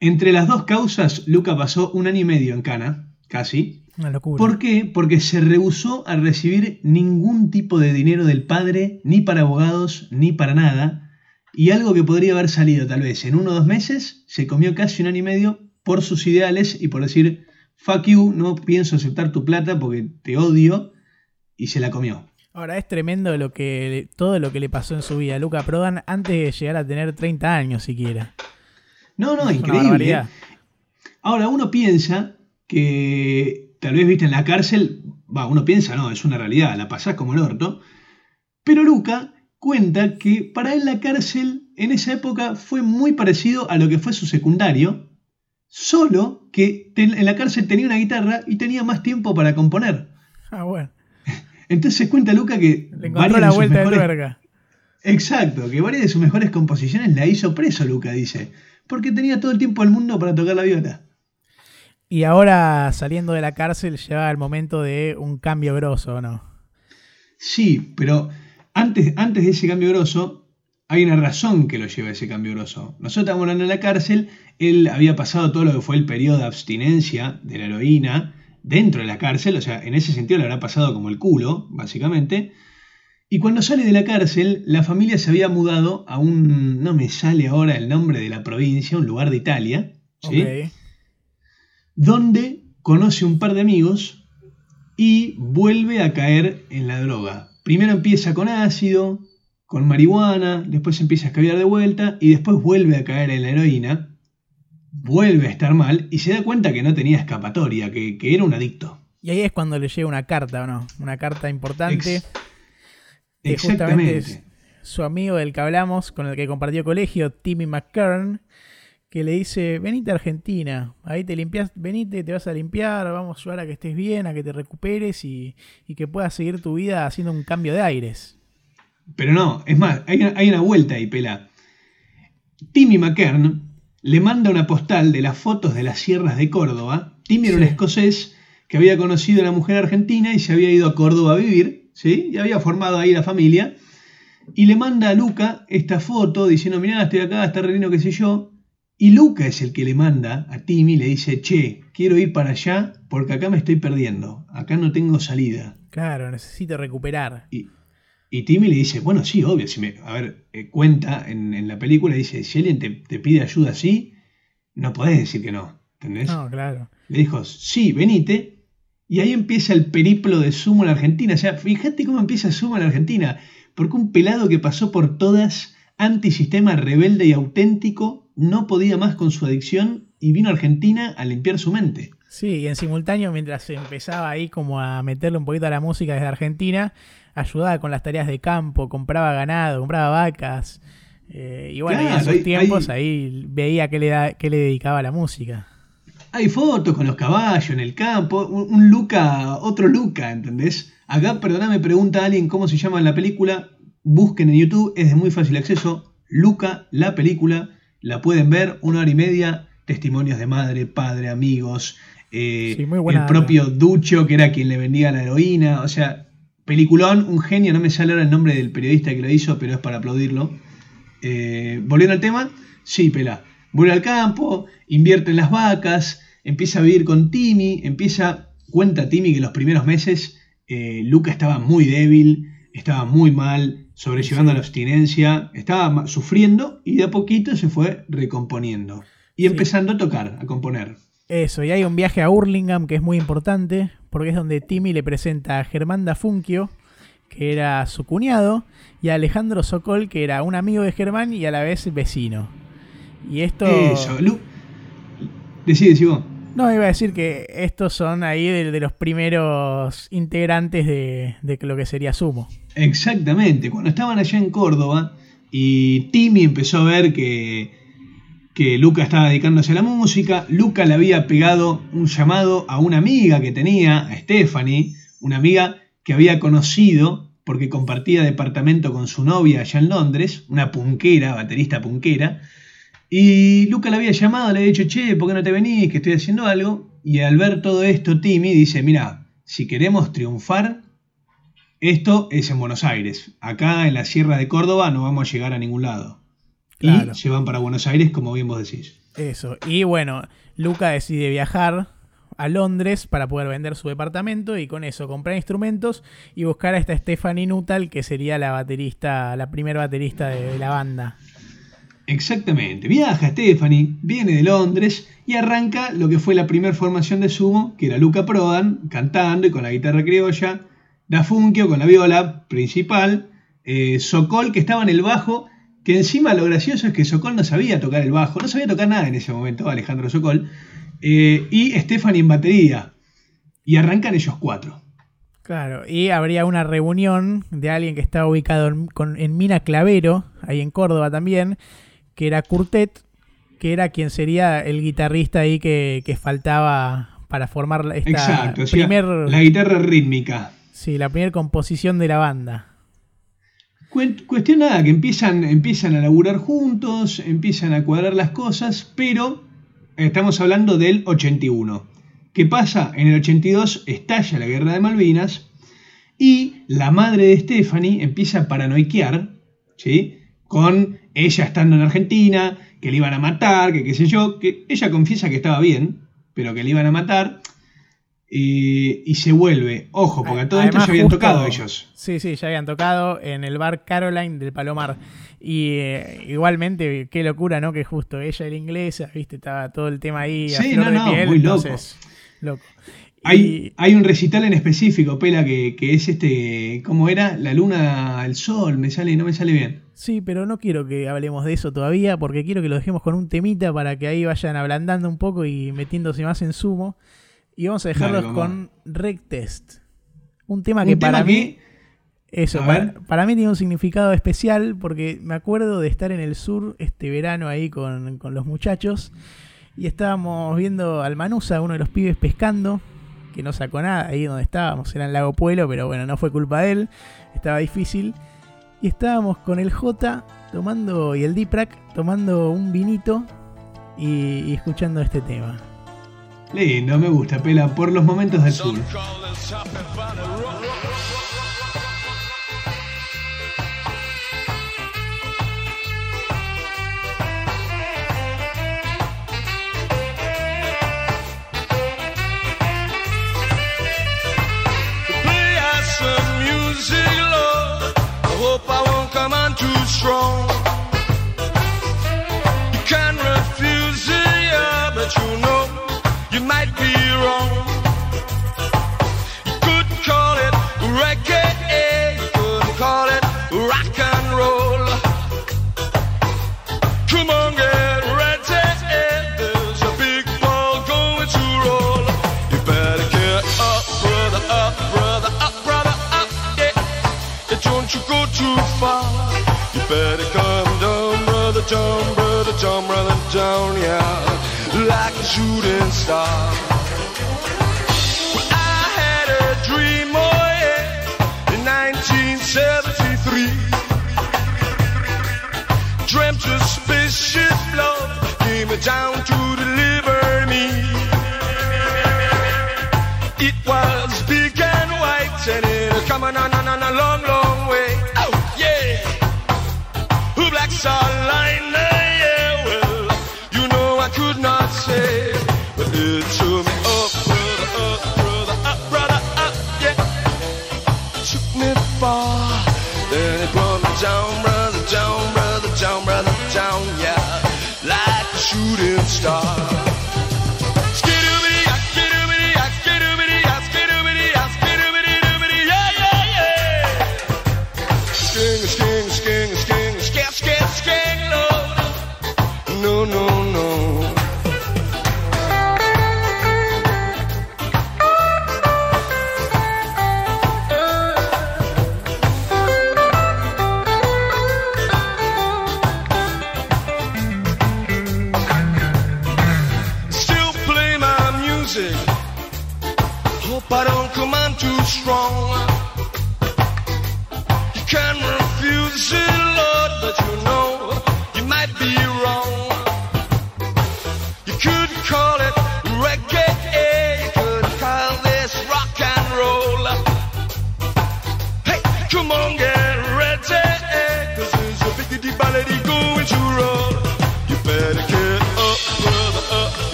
Entre las dos causas, Luca pasó un año y medio en cana, casi, Una locura. ¿Por qué? Porque se rehusó a recibir ningún tipo de dinero del padre, ni para abogados, ni para nada. Y algo que podría haber salido tal vez en uno o dos meses, se comió casi un año y medio por sus ideales y por decir, fuck you, no pienso aceptar tu plata porque te odio, y se la comió. Ahora es tremendo lo que todo lo que le pasó en su vida a Luca Prodan antes de llegar a tener 30 años siquiera. No, no, Es increíble. barbaridad. Ahora uno piensa que tal vez, viste, en la cárcel, va, uno piensa, no, es una realidad, la pasás como el orto, pero Luca cuenta que para él la cárcel en esa época fue muy parecido a lo que fue su secundario, solo que en la cárcel tenía una guitarra y tenía más tiempo para componer. Ah, bueno. Entonces cuenta Luca que Le encontró la de vuelta de mejores- tuerca. Exacto, que varias de sus mejores composiciones la hizo preso Luca, dice, porque tenía todo el tiempo del mundo para tocar la viola. Y ahora saliendo de la cárcel llega el momento de un cambio grosso, ¿o no? Sí, pero antes, antes de ese cambio grosso, hay una razón que lo lleva a ese cambio grosso. Nosotros estábamos hablando en la cárcel, él había pasado todo lo que fue el periodo de abstinencia de la heroína dentro de la cárcel, o sea, en ese sentido le habrá pasado como el culo, básicamente. Y cuando sale de la cárcel, la familia se había mudado a un, no me sale ahora el nombre de la provincia, un lugar de Italia, ¿sí? Donde conoce un par de amigos y vuelve a caer en la droga. Primero empieza con ácido, con marihuana, después empieza a escabiar de vuelta y después vuelve a caer en la heroína, vuelve a estar mal y se da cuenta que no tenía escapatoria, que, que era un adicto. Y ahí es cuando le llega una carta, ¿o no? Una carta importante. Ex- que justamente es Exactamente. su amigo del que hablamos, con el que compartió colegio, Timmy McKern, que le dice, venite a Argentina, ahí te limpias, venite, te vas a limpiar, vamos a ayudar a que estés bien, a que te recuperes y, y que puedas seguir tu vida haciendo un cambio de aires. Pero no, es más, hay una, hay una vuelta ahí, pela. Timmy McKern le manda una postal de las fotos de las sierras de Córdoba. Timmy era un escocés que había conocido a una mujer argentina y se había ido a Córdoba a vivir, ¿sí? Y había formado ahí la familia. Y le manda a Luca esta foto diciendo, mirá, estoy acá, está re lindo, qué sé yo. Y Luca es el que le manda a Timmy, le dice, che, quiero ir para allá porque acá me estoy perdiendo, acá no tengo salida. Claro, necesito recuperar. Y, y Timmy le dice, bueno, sí, obvio, si me, a ver, eh, cuenta en, en la película, dice, si alguien te, te pide ayuda así, no podés decir que no, ¿entendés? No, claro. Le dijo, sí, venite, y ahí empieza el periplo de Sumo en la Argentina, o sea, fíjate cómo empieza Sumo en la Argentina, porque un pelado que pasó por todas, antisistema, rebelde y auténtico, no podía más con su adicción y vino a Argentina a limpiar su mente. Sí, y en simultáneo, mientras empezaba ahí como a meterle un poquito a la música desde Argentina, ayudaba con las tareas de campo, compraba ganado, compraba vacas. eh, y bueno, y en esos hay- tiempos hay- ahí veía que le, da, que le dedicaba a la música. Hay fotos con los caballos en el campo, un, un Luca, otro Luca, ¿entendés? Acá, perdóname, pregunta a alguien cómo se llama la película. Busquen en YouTube, es de muy fácil acceso. Luca, la película, la pueden ver, una hora y media, testimonios de madre, padre, amigos, eh, Sí, muy buena el propio Ducho, que era quien le vendía la heroína, o sea, peliculón, un genio, no me sale ahora el nombre del periodista que lo hizo, pero es para aplaudirlo. Eh, volviendo al tema, sí, pela. vuelve al campo, invierte en las vacas, empieza a vivir con Timmy, empieza, cuenta Timmy que en los primeros meses eh, Luca estaba muy débil, estaba muy mal, sobrellevando la abstinencia, estaba sufriendo y de a poquito se fue recomponiendo y Sí. empezando a tocar, a componer. Eso, y hay un viaje a Hurlingham que es muy importante, porque es donde Timmy le presenta a Germán da Funkio, que era su cuñado, y a Alejandro Sokol, que era un amigo de Germán y a la vez vecino. Y esto... Eso, Lu... Decí, decí vos. No, iba a decir que estos son ahí de, de los primeros integrantes de, de lo que sería Sumo. Exactamente, cuando estaban allá en Córdoba y Timmy empezó a ver que, que Luca estaba dedicándose a la música, Luca le había pegado un llamado a una amiga que tenía, a Stephanie, una amiga que había conocido porque compartía departamento con su novia allá en Londres, una punquera, baterista punquera, y Luca le había llamado, le había dicho, che, ¿por qué no te venís? Que estoy haciendo algo. Y al ver todo esto, Timmy dice, mira, si queremos triunfar, esto es en Buenos Aires. Acá en la Sierra de Córdoba no vamos a llegar a ningún lado. Claro. Y se van para Buenos Aires, como bien vos decís. Eso. Y bueno, Luca decide viajar a Londres para poder vender su departamento y con eso comprar instrumentos y buscar a esta Stephanie Nuttall, que sería la baterista, la primera baterista de, de la banda. Exactamente. Viaja Stephanie, viene de Londres y arranca lo que fue la primera formación de sumo, que era Luca Prodan cantando y con la guitarra criolla, Da Funkio con la viola principal, eh, Sokol que estaba en el bajo, que encima lo gracioso es que Sokol no sabía tocar el bajo, no sabía tocar nada en ese momento, Alejandro Sokol, eh, y Stephanie en batería. Y arrancan ellos cuatro. Claro, y habría una reunión de alguien que estaba ubicado en, con- en Mina Clavero, ahí en Córdoba también, que era Curtet, que era quien sería el guitarrista ahí que, que faltaba para formar esta Exacto, o sea, primer, la guitarra rítmica. sí, la primera composición de la banda. Cuestión nada, que empiezan, empiezan a laburar juntos, empiezan a cuadrar las cosas, pero estamos hablando del 81. ¿Qué pasa? En el 82 estalla la guerra de Malvinas y la madre de Stephanie empieza a paranoiquear, ¿sí? Con ella estando en Argentina, que le iban a matar, que qué sé yo, que ella confiesa que estaba bien, pero que le iban a matar. Eh, y se vuelve, ojo, porque a todo esto se habían justo- tocado ellos. Sí, sí, ya habían tocado en el bar Caroline del Palomar. Y eh, igualmente, qué locura, ¿no? Que justo ella era inglesa, ¿viste? Estaba todo el tema ahí. a Sí, flor no, de no, piel, muy loco. entonces, loco. Hay, Y- hay un recital en específico, Pela, que, que es este. ¿Cómo era? La luna, el sol, me sale, no me sale bien. Sí, pero no quiero que hablemos de eso todavía, porque quiero que lo dejemos con un temita para que ahí vayan ablandando un poco y metiéndose más en sumo. Y vamos a dejarlos Dale, con Rec Test. Un tema Un que tema para que- mí. Eso, A para, mí tiene un significado especial porque me acuerdo de estar en el sur este verano ahí con, con los muchachos y estábamos viendo al Manusa, uno de los pibes pescando, que no sacó nada ahí donde estábamos, era en Lago Pueblo, pero bueno, no fue culpa de él, estaba difícil. Y estábamos con el J tomando y el Diprak tomando un vinito y, y escuchando este tema. Lindo, me gusta, Pela, por los momentos del sur. Some down, brother, down, brother, down, yeah. Like a shooting star. Well, I had a dream, oh yeah, in 1973. Dreamt a spaceship love came down to deliver me. It was big and white and it coming on, shooting star.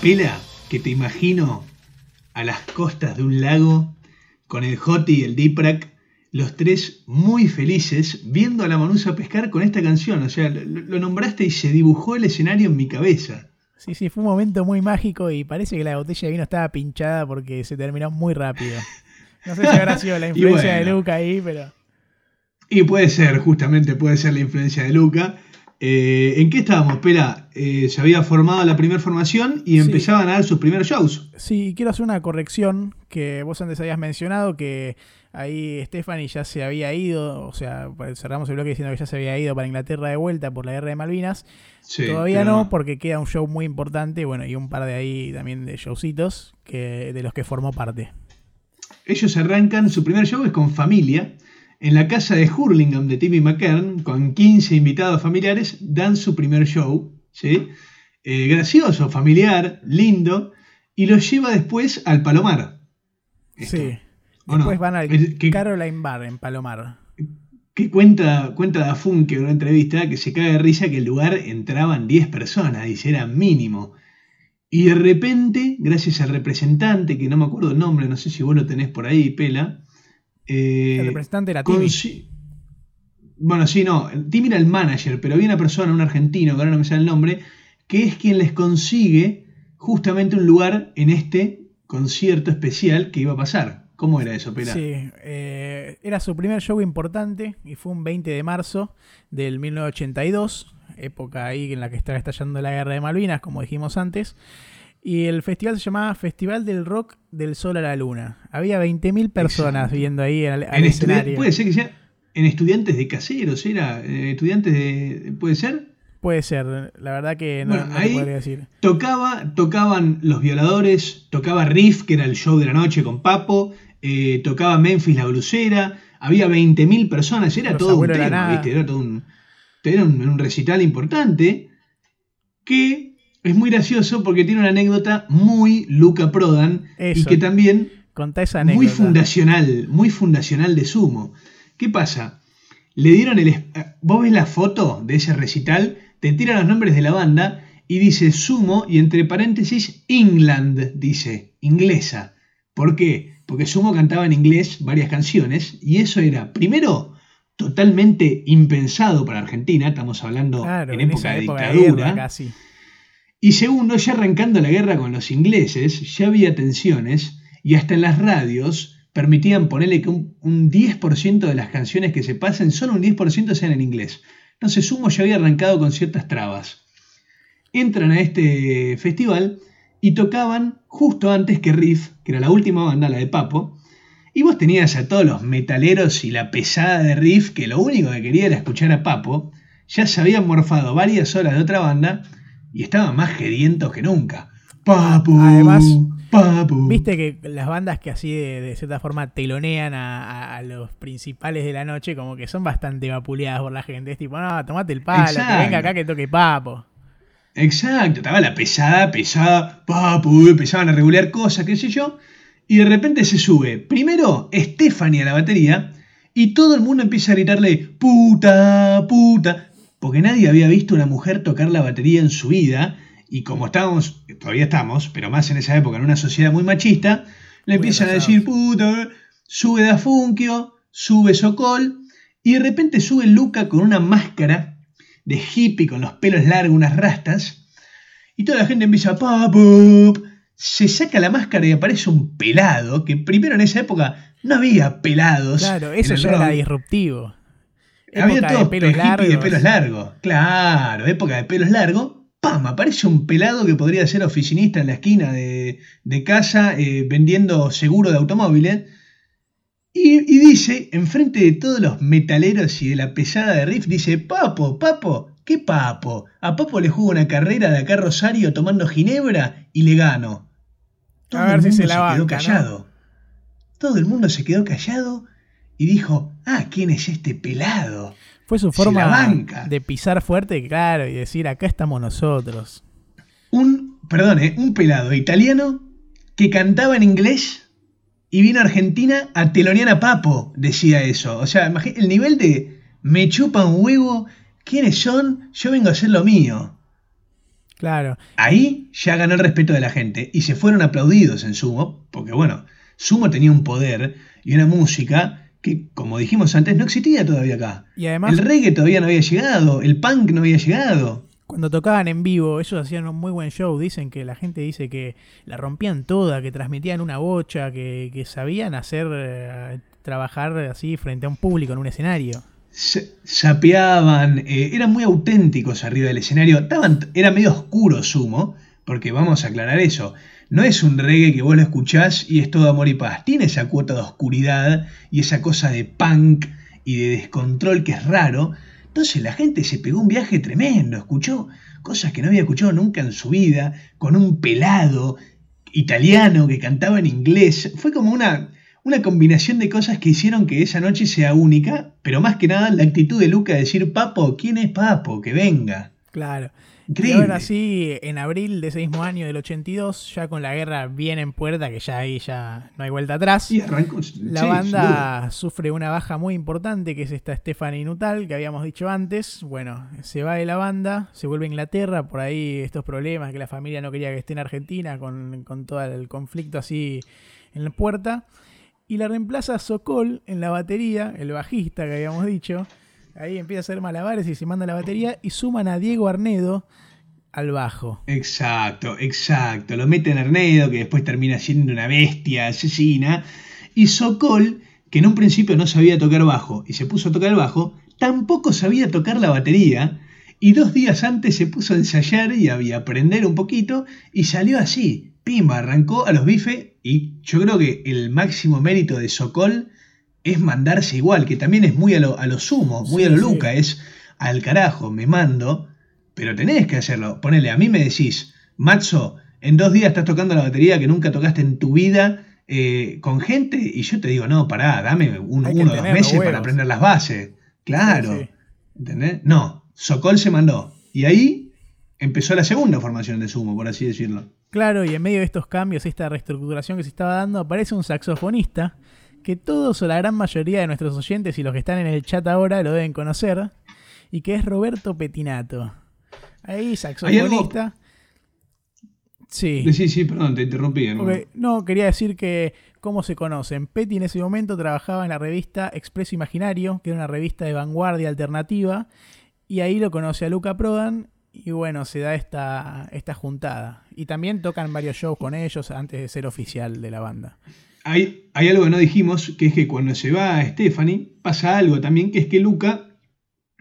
Pela, que te imagino a las costas de un lago con el Joti y el Diprak, los tres muy felices, viendo a la Manusa pescar con esta canción? O sea, lo, lo nombraste y se dibujó el escenario en mi cabeza. Sí, sí, fue un momento muy mágico y parece que la botella de vino estaba pinchada porque se terminó muy rápido. No sé si habrá sido la influencia de. Luca ahí, pero. Y puede ser, justamente puede ser la influencia de Luca. Eh, ¿En qué estábamos, Pela? Eh, se había formado la primera formación y Sí. empezaban a dar sus primeros shows. Sí, quiero hacer una corrección que vos antes habías mencionado que ahí Stephanie ya se había ido, o sea, pues cerramos el bloque diciendo que ya se había ido para Inglaterra de vuelta por la guerra de Malvinas. Sí, Todavía pero no, porque queda un show muy importante, bueno, y un par de ahí también de showcitos que, de los que formó parte. Ellos arrancan, su primer show es con familia, en la casa de Hurlingham de Timmy McKern, con 15 invitados familiares, dan su primer show, ¿sí? Eh, gracioso, familiar, lindo, y los lleva después al Palomar. Esto. Sí. Después van al que- Caroline Bar en Palomar. que cuenta, cuenta Dafun que en una entrevista que se cae de risa que el lugar entraban 10 personas, dice, era mínimo. Y de repente, gracias al representante, que no me acuerdo el nombre, no sé si vos lo tenés por ahí, Pela. Eh, El representante era Timmy. Bueno, sí, no, Timmy era el manager, pero había una persona, un argentino, que ahora no me sale el nombre, que es quien les consigue justamente un lugar en este concierto especial que iba a pasar. ¿Cómo era eso, Pela? Sí, eh, era su primer show importante y fue un 20 de marzo del 1982, época ahí en la que estaba estallando la guerra de Malvinas, como dijimos antes. Y el festival se llamaba Festival del Rock del Sol a la Luna. Había 20.000 personas Exacto. viendo ahí al, al escenario. puede ser que sea en estudiantes de caseros, era eh, estudiantes de. ¿Puede ser? Puede ser, la verdad que no, Bueno, no ahí- podría decir. Tocaba, tocaban Los Violadores, tocaba Riff, que era el show de la noche con Papo, eh, tocaba Memphis la Blusera, había 20.000 personas, era Los todo un tema. ¿viste? Era todo un, era un, un recital importante que es muy gracioso porque tiene una anécdota muy Luca Prodan y que también Contá esa muy anécdota. fundacional, muy fundacional de Sumo. ¿Qué pasa? Le dieron el... eh, Vos ves la foto de ese recital, te tiran los nombres de la banda y dice Sumo y entre paréntesis England, dice, inglesa. ¿Por qué? Porque Sumo cantaba en inglés varias canciones y eso era, primero, totalmente impensado para Argentina, estamos hablando Claro, en en época esa de época de dictadura. guerra casi. Y segundo, ya arrancando la guerra con los ingleses, ya había tensiones y hasta en las radios permitían ponerle que un, un 10% de las canciones que se pasen, solo un 10% sean en inglés. Entonces Sumo ya había arrancado con ciertas trabas. Entran a este festival y tocaban justo antes que Riff, que era la última banda, la de Papo, y vos tenías a todos los metaleros y la pesada de Riff, que lo único que quería era escuchar a Papo, ya se habían morfado varias horas de otra banda y estaban más gedientos que nunca. Papu, Además, papu. Viste que las bandas que así de, de cierta forma telonean a, los principales de la noche, como que son bastante vapuleadas por la gente. Es tipo, no, tomate el palo, que venga acá que toque papo. Exacto, estaba la pesada, pesada, papu, empezaban a regular cosas, qué sé yo, y de repente se sube primero Stephanie a la batería y todo el mundo empieza a gritarle puta, puta, porque nadie había visto una mujer tocar la batería en su vida y como estábamos, todavía estamos, pero más en esa época en una sociedad muy machista, le Muy empiezan a decir puta, sube Da Funkio, sube Sokol y de repente sube Luca con una máscara de hippie con los pelos largos, unas rastas, y toda la gente empieza papu, se saca la máscara y aparece un pelado, que primero en esa época no había pelados. Claro, eso el ya rock. era disruptivo. Había Época todos de pelos hippie de largos. pelos largos. Claro, época de pelos largos. ¡Pam! Aparece un pelado que podría ser oficinista en la esquina de, de casa eh, vendiendo seguro de automóviles. Y, y dice, enfrente de todos los metaleros y de la pesada de Riff, dice, Papo, Papo, ¿qué Papo? A Papo le juego una carrera de acá a Rosario tomando ginebra y le gano. Todo A ver el si mundo se la callado. Todo el mundo se quedó callado y dijo, ah, ¿quién es este pelado? Fue su forma banca. de pisar fuerte, claro, y decir, acá estamos nosotros. Un, perdón, eh, un pelado italiano que cantaba en inglés y vino a Argentina a telonear a Papo, decía eso. O sea, el nivel de me chupa un huevo, ¿quiénes son? Yo vengo a hacer lo mío. Claro. Ahí ya ganó el respeto de la gente y se fueron aplaudidos en Sumo, porque bueno, Sumo tenía un poder y una música que, como dijimos antes, no existía todavía acá. Y además, El reggae todavía no había llegado, el punk no había llegado. cuando tocaban en vivo, ellos hacían un muy buen show. Dicen que la gente dice que la rompían toda, que transmitían una bocha, que, que sabían hacer, eh, trabajar así frente a un público en un escenario. Sapeaban, eh, eran muy auténticos arriba del escenario. Estaban, era medio oscuro Sumo, porque vamos a aclarar eso. No es un reggae que vos lo escuchás y es todo amor y paz. Tiene esa cuota de oscuridad y esa cosa de punk y de descontrol que es raro. Entonces la gente se pegó un viaje tremendo, escuchó cosas que no había escuchado nunca en su vida, con un pelado italiano que cantaba en inglés. Fue como una, una combinación de cosas que hicieron que esa noche sea única, pero más que nada la actitud de Luca de decir, Papo, ¿quién es Papo? Que venga. Claro. Y Increíble. ahora sí, en abril de ese mismo año del 82, ya con la guerra bien en puerta, que ya ahí ya no hay vuelta atrás. Y arrancó. La sí, banda sufre una baja muy importante, que es esta Stephanie Nutal, que habíamos dicho antes. Bueno, se va de la banda, se vuelve a Inglaterra, por ahí estos problemas que la familia no quería que esté en Argentina, con, con todo el conflicto así en la puerta. Y la reemplaza Sokol en la batería, el bajista que habíamos dicho. Ahí empieza a hacer malabares y se manda la batería. Y suman a Diego Arnedo al bajo. Exacto, exacto. Lo meten Arnedo, que después termina siendo una bestia asesina. Y Sokol, que en un principio no sabía tocar bajo y se puso a tocar el bajo, tampoco sabía tocar la batería. Y dos días antes se puso a ensayar y a aprender un poquito y salió así. Pimba, arrancó a los bifes y yo creo que el máximo mérito de Sokol es mandarse igual, que también es muy a lo, a lo sumo, muy Sí, a lo sí. Luca, es al carajo, me mando, pero tenés que hacerlo. Ponele, a mí me decís, Matzo, en dos días estás tocando la batería que nunca tocaste en tu vida eh, con gente, y yo te digo, no, pará, dame un, uno o dos meses para aprender las bases. Claro. Sí. ¿Entendés? No, Sokol se mandó. Y ahí empezó la segunda formación de sumo, por así decirlo. Claro, y en medio de estos cambios, esta reestructuración que se estaba dando, aparece un saxofonista que todos o la gran mayoría de nuestros oyentes y los que están en el chat ahora lo deben conocer, y que es Roberto Petinato. Ahí, saxofonista. Sí. Sí, sí, perdón, te interrumpí. hermano. Ok, No, quería decir que cómo se conocen. Petty en ese momento trabajaba en la revista Expreso Imaginario, que era una revista de vanguardia alternativa, y ahí lo conoce a Luca Prodan, y bueno, se da esta, esta juntada. Y también tocan varios shows con ellos antes de ser oficial de la banda. Hay, hay algo que no dijimos, que es que cuando se va Stephanie, pasa algo también, que es que Luca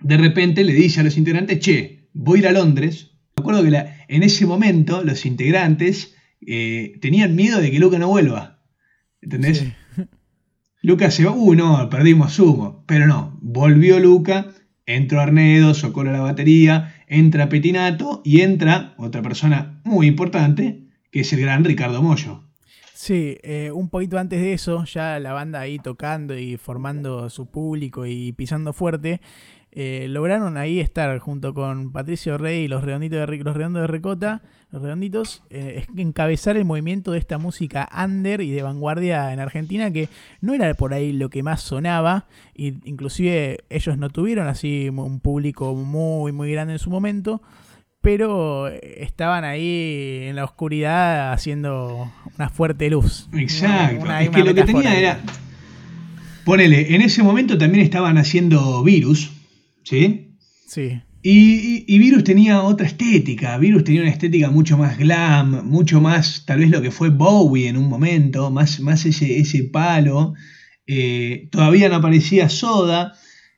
de repente le dice a los integrantes, che, voy a ir a Londres. Me acuerdo que la- en ese momento los integrantes eh, tenían miedo de que Luca no vuelva. ¿Entendés? Sí. Luca se va, uh, no, perdimos sumo. Pero no, volvió Luca entró Arnedo, Socorro a la batería, entra Petinato y entra otra persona muy importante, que es el gran Ricardo Mollo. Sí, eh, un poquito antes de eso, ya la banda ahí tocando y formando su público y pisando fuerte, eh, lograron ahí estar junto con Patricio Rey y los redonditos de, los de Recota, los redonditos, eh, encabezar el movimiento de esta música under y de vanguardia en Argentina que no era por ahí lo que más sonaba, y inclusive ellos no tuvieron así un público muy muy grande en su momento, pero estaban ahí en la oscuridad haciendo una fuerte luz. Exacto. Una- una- es que lo que tenía era. Ponele, en ese momento también estaban haciendo virus, ¿sí? Sí. Y, y- y Virus tenía otra estética. Virus tenía una estética mucho más glam, mucho más, tal vez lo que fue Bowie en un momento, más, más ese, ese palo. Eh, todavía no aparecía Soda.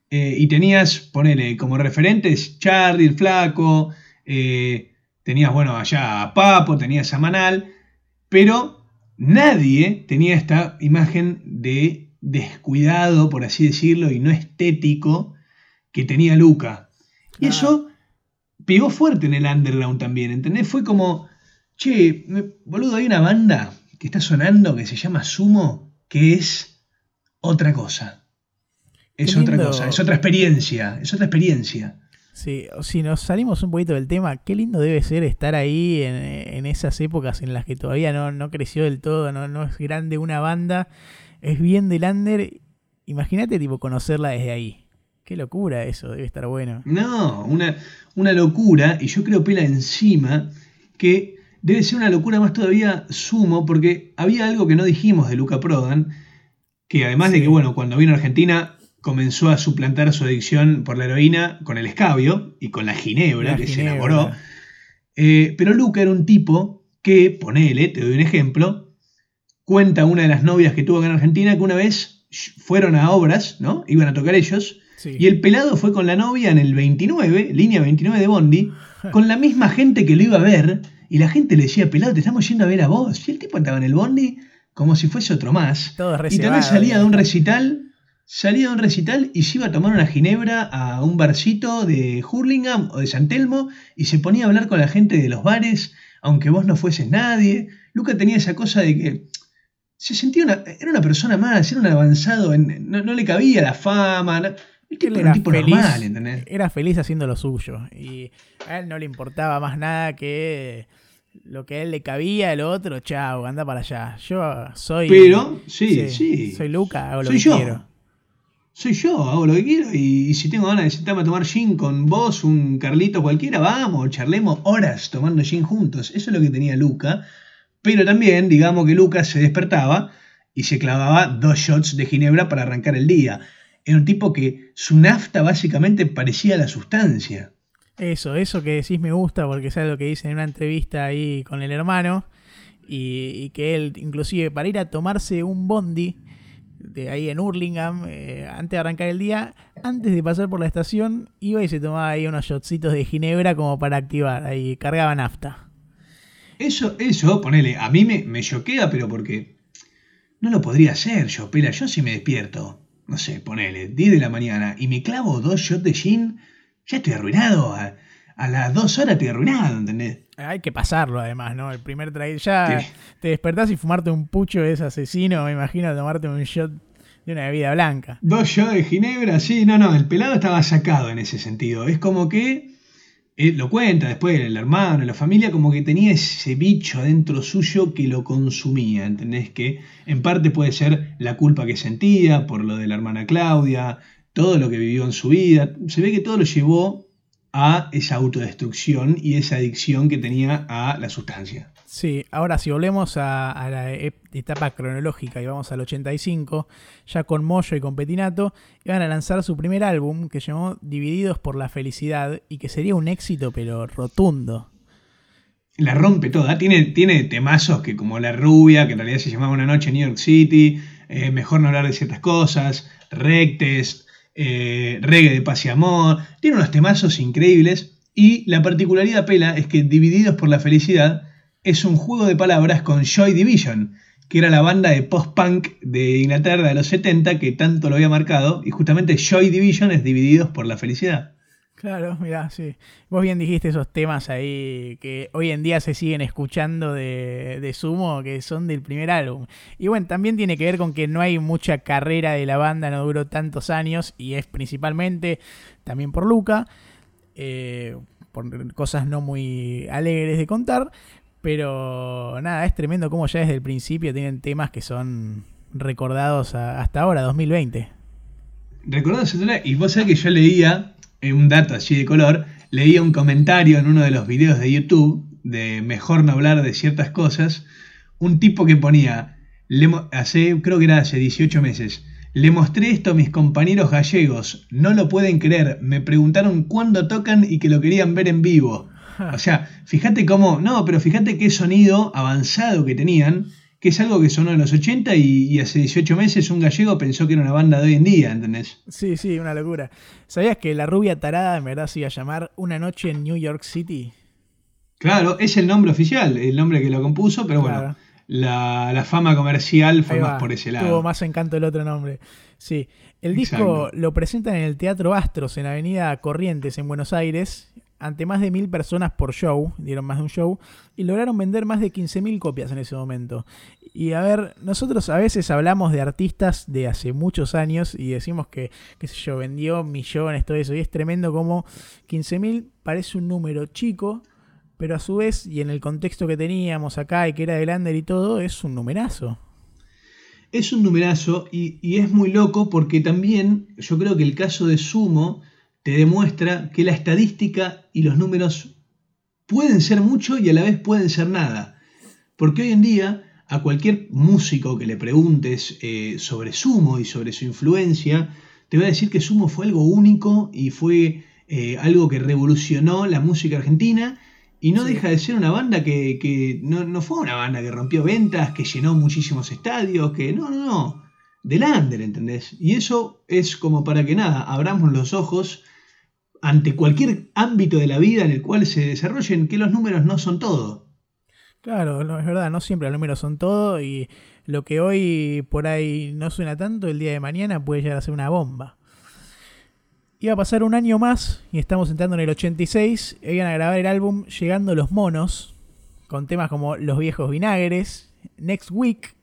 eh, y tenías, ponele, como referentes Charlie el Flaco. Eh, tenías, bueno, allá a Papo, tenías a Manal. Pero nadie tenía esta imagen de descuidado, por así decirlo, y no estético que tenía Luca. Y eso pegó fuerte en el underground también, ¿entendés? Fue como, che, boludo, hay una banda que está sonando que se llama Sumo, que es otra cosa. Es otra cosa, es otra experiencia, es otra experiencia. Sí, si nos salimos un poquito del tema, qué lindo debe ser estar ahí en, en esas épocas en las que todavía no, no creció del todo, no, no es grande una banda, es bien del under. Imagínate, tipo, conocerla desde ahí. Qué locura eso, debe estar bueno. No, una, una locura, y yo creo, Pela, encima, que debe ser una locura más todavía Sumo, porque había algo que no dijimos de Luca Prodan, que además de que, bueno, cuando vino a Argentina comenzó a suplantar su adicción por la heroína con el escabio y con la ginebra La que se enamoró. Eh, pero Luca era un tipo que, ponele, te doy un ejemplo, cuenta una de las novias que tuvo acá en Argentina que una vez fueron a obras, ¿no? Iban a tocar ellos, Sí. y el pelado fue con la novia en el 29, línea 29 de Bondi, con la misma gente que lo iba a ver, y la gente le decía, pelado, te estamos yendo a ver a vos. Y el tipo estaba en el Bondi como si fuese otro más. Todo Y tal vez salía de un recital, salía de un recital y se iba a tomar una ginebra a un barcito de Hurlingham o de San Telmo y se ponía a hablar con la gente de los bares, aunque vos no fueses nadie. Luca tenía esa cosa de que se sentía una, era una persona más, era un avanzado, en- no, no le cabía la fama. no- el tipo Él era era un tipo feliz, normal, ¿entendés? era feliz haciendo lo suyo. Y a él no le importaba más nada que lo que a él le cabía, el otro, chao, anda para allá. Yo soy. Pero, sí, sí. Soy Luca, hago lo Soy que yo. quiero. Soy yo, hago lo que quiero y, si tengo ganas de sentarme a tomar gin con vos, un Carlito cualquiera, vamos, charlemos horas tomando gin juntos. Eso es lo que tenía Luca. Pero también, digamos que Luca se despertaba y se clavaba dos shots de ginebra para arrancar el día. Era un tipo que su nafta básicamente parecía la sustancia. Eso, eso que decís me gusta porque es algo que dice en una entrevista ahí con el hermano y que él inclusive para ir a tomarse un bondi de ahí en Hurlingham eh, antes de arrancar el día, antes de pasar por la estación iba y se tomaba ahí unos shotcitos de ginebra como para activar, ahí cargaba nafta. Eso, eso, ponele, a mí me, choquea, pero porque no lo podría hacer yo, pela. Yo si me despierto, no sé, ponele, 10 de la mañana y me clavo dos shots de gin, ya estoy arruinado. A, a las dos horas estoy arruinado, ¿entendés? Hay que pasarlo además, ¿no? El primer trail ya Sí. te despertás y fumarte un pucho es asesino, me imagino tomarte un shot de una bebida blanca. Dos shots de ginebra, sí, no, no, el pelado estaba sacado en ese sentido. Es como que, él lo cuenta después el hermano, la familia, como que tenía ese bicho dentro suyo que lo consumía, ¿entendés? Que en parte puede ser la culpa que sentía por lo de la hermana Claudia, todo lo que vivió en su vida. Se ve que todo lo llevó a esa autodestrucción y esa adicción que tenía a la sustancia. Sí, ahora si volvemos a, a la ep- etapa cronológica y vamos al 85, ya con Moyo y con Petinato, iban a lanzar su primer álbum que llamó Divididos por la Felicidad y que sería un éxito pero rotundo. la rompe toda. Tiene, tiene temazos que como La Rubia, que en realidad se llamaba Una Noche en New York City, eh, Mejor no hablar de ciertas cosas, Rectes, eh, Reggae de Paz y Amor. Tiene unos temazos increíbles y la particularidad pela es que Divididos por la Felicidad es un juego de palabras con Joy Division, que era la banda de post-punk de Inglaterra de los 70 que tanto lo había marcado, y justamente Joy Division es Divididos por la Felicidad. Claro, mirá, sí. Vos bien dijiste esos temas ahí que hoy en día se siguen escuchando de, de Sumo, que son del primer álbum. Y bueno, también tiene que ver con que no hay mucha carrera de la banda, no duró tantos años, y es principalmente también por Luca, eh, por cosas no muy alegres de contar. Pero nada, es tremendo como ya desde el principio tienen temas que son recordados hasta ahora, 2020. Recordás, y vos sabés que yo leía un dato así de color, leía un comentario en uno de los videos de YouTube de mejor no hablar de ciertas cosas, un tipo que ponía, le hace, creo que era hace 18 meses, le mostré esto a mis compañeros gallegos, no lo pueden creer, me preguntaron cuándo tocan y que lo querían ver en vivo. O sea, fíjate cómo, no, pero fíjate qué sonido avanzado que tenían, que es algo que sonó en los 80 y, y hace 18 meses un gallego pensó que era una banda de hoy en día, ¿entendés? Sí, sí, una locura. ¿Sabías que la rubia tarada en verdad se iba a llamar Una noche en New York City? Claro, es el nombre oficial, el nombre que lo compuso, pero bueno, la, la fama comercial fue más por ese Tuvo lado. más encanto el otro nombre. Sí. El Exacto. disco lo presentan en el Teatro Astros, en Avenida Corrientes, en Buenos Aires, ante más de mil personas por show, dieron más de un show, y lograron vender más de 15.000 copias en ese momento. Y a ver, nosotros a veces hablamos de artistas de hace muchos años y decimos que, qué sé yo, vendió millones, todo eso, y es tremendo como 15.000 parece un número chico, pero a su vez, y en el contexto que teníamos acá y que era de Lander y todo, es un numerazo. Es un numerazo y, y es muy loco porque también yo creo que el caso de Sumo te demuestra que la estadística y los números pueden ser mucho y a la vez pueden ser nada. Porque hoy en día a cualquier músico que le preguntes eh, sobre Sumo y sobre su influencia, te va a decir que Sumo fue algo único y fue eh, algo que revolucionó la música argentina y no Sí. deja de ser una banda que, que no, no fue una banda que rompió ventas, que llenó muchísimos estadios, que no, no, no. Del under, ¿entendés? Y eso es como para que nada, abramos los ojos ante cualquier ámbito de la vida en el cual se desarrollen, que los números no son todo. Claro, no, es verdad, no siempre los números son todo y lo que hoy por ahí no suena tanto, el día de mañana puede llegar a ser una bomba. Iba a pasar un año más y estamos entrando en el 86, e iban a grabar el álbum Llegando los Monos, con temas como Los Viejos Vinagres, Next Week,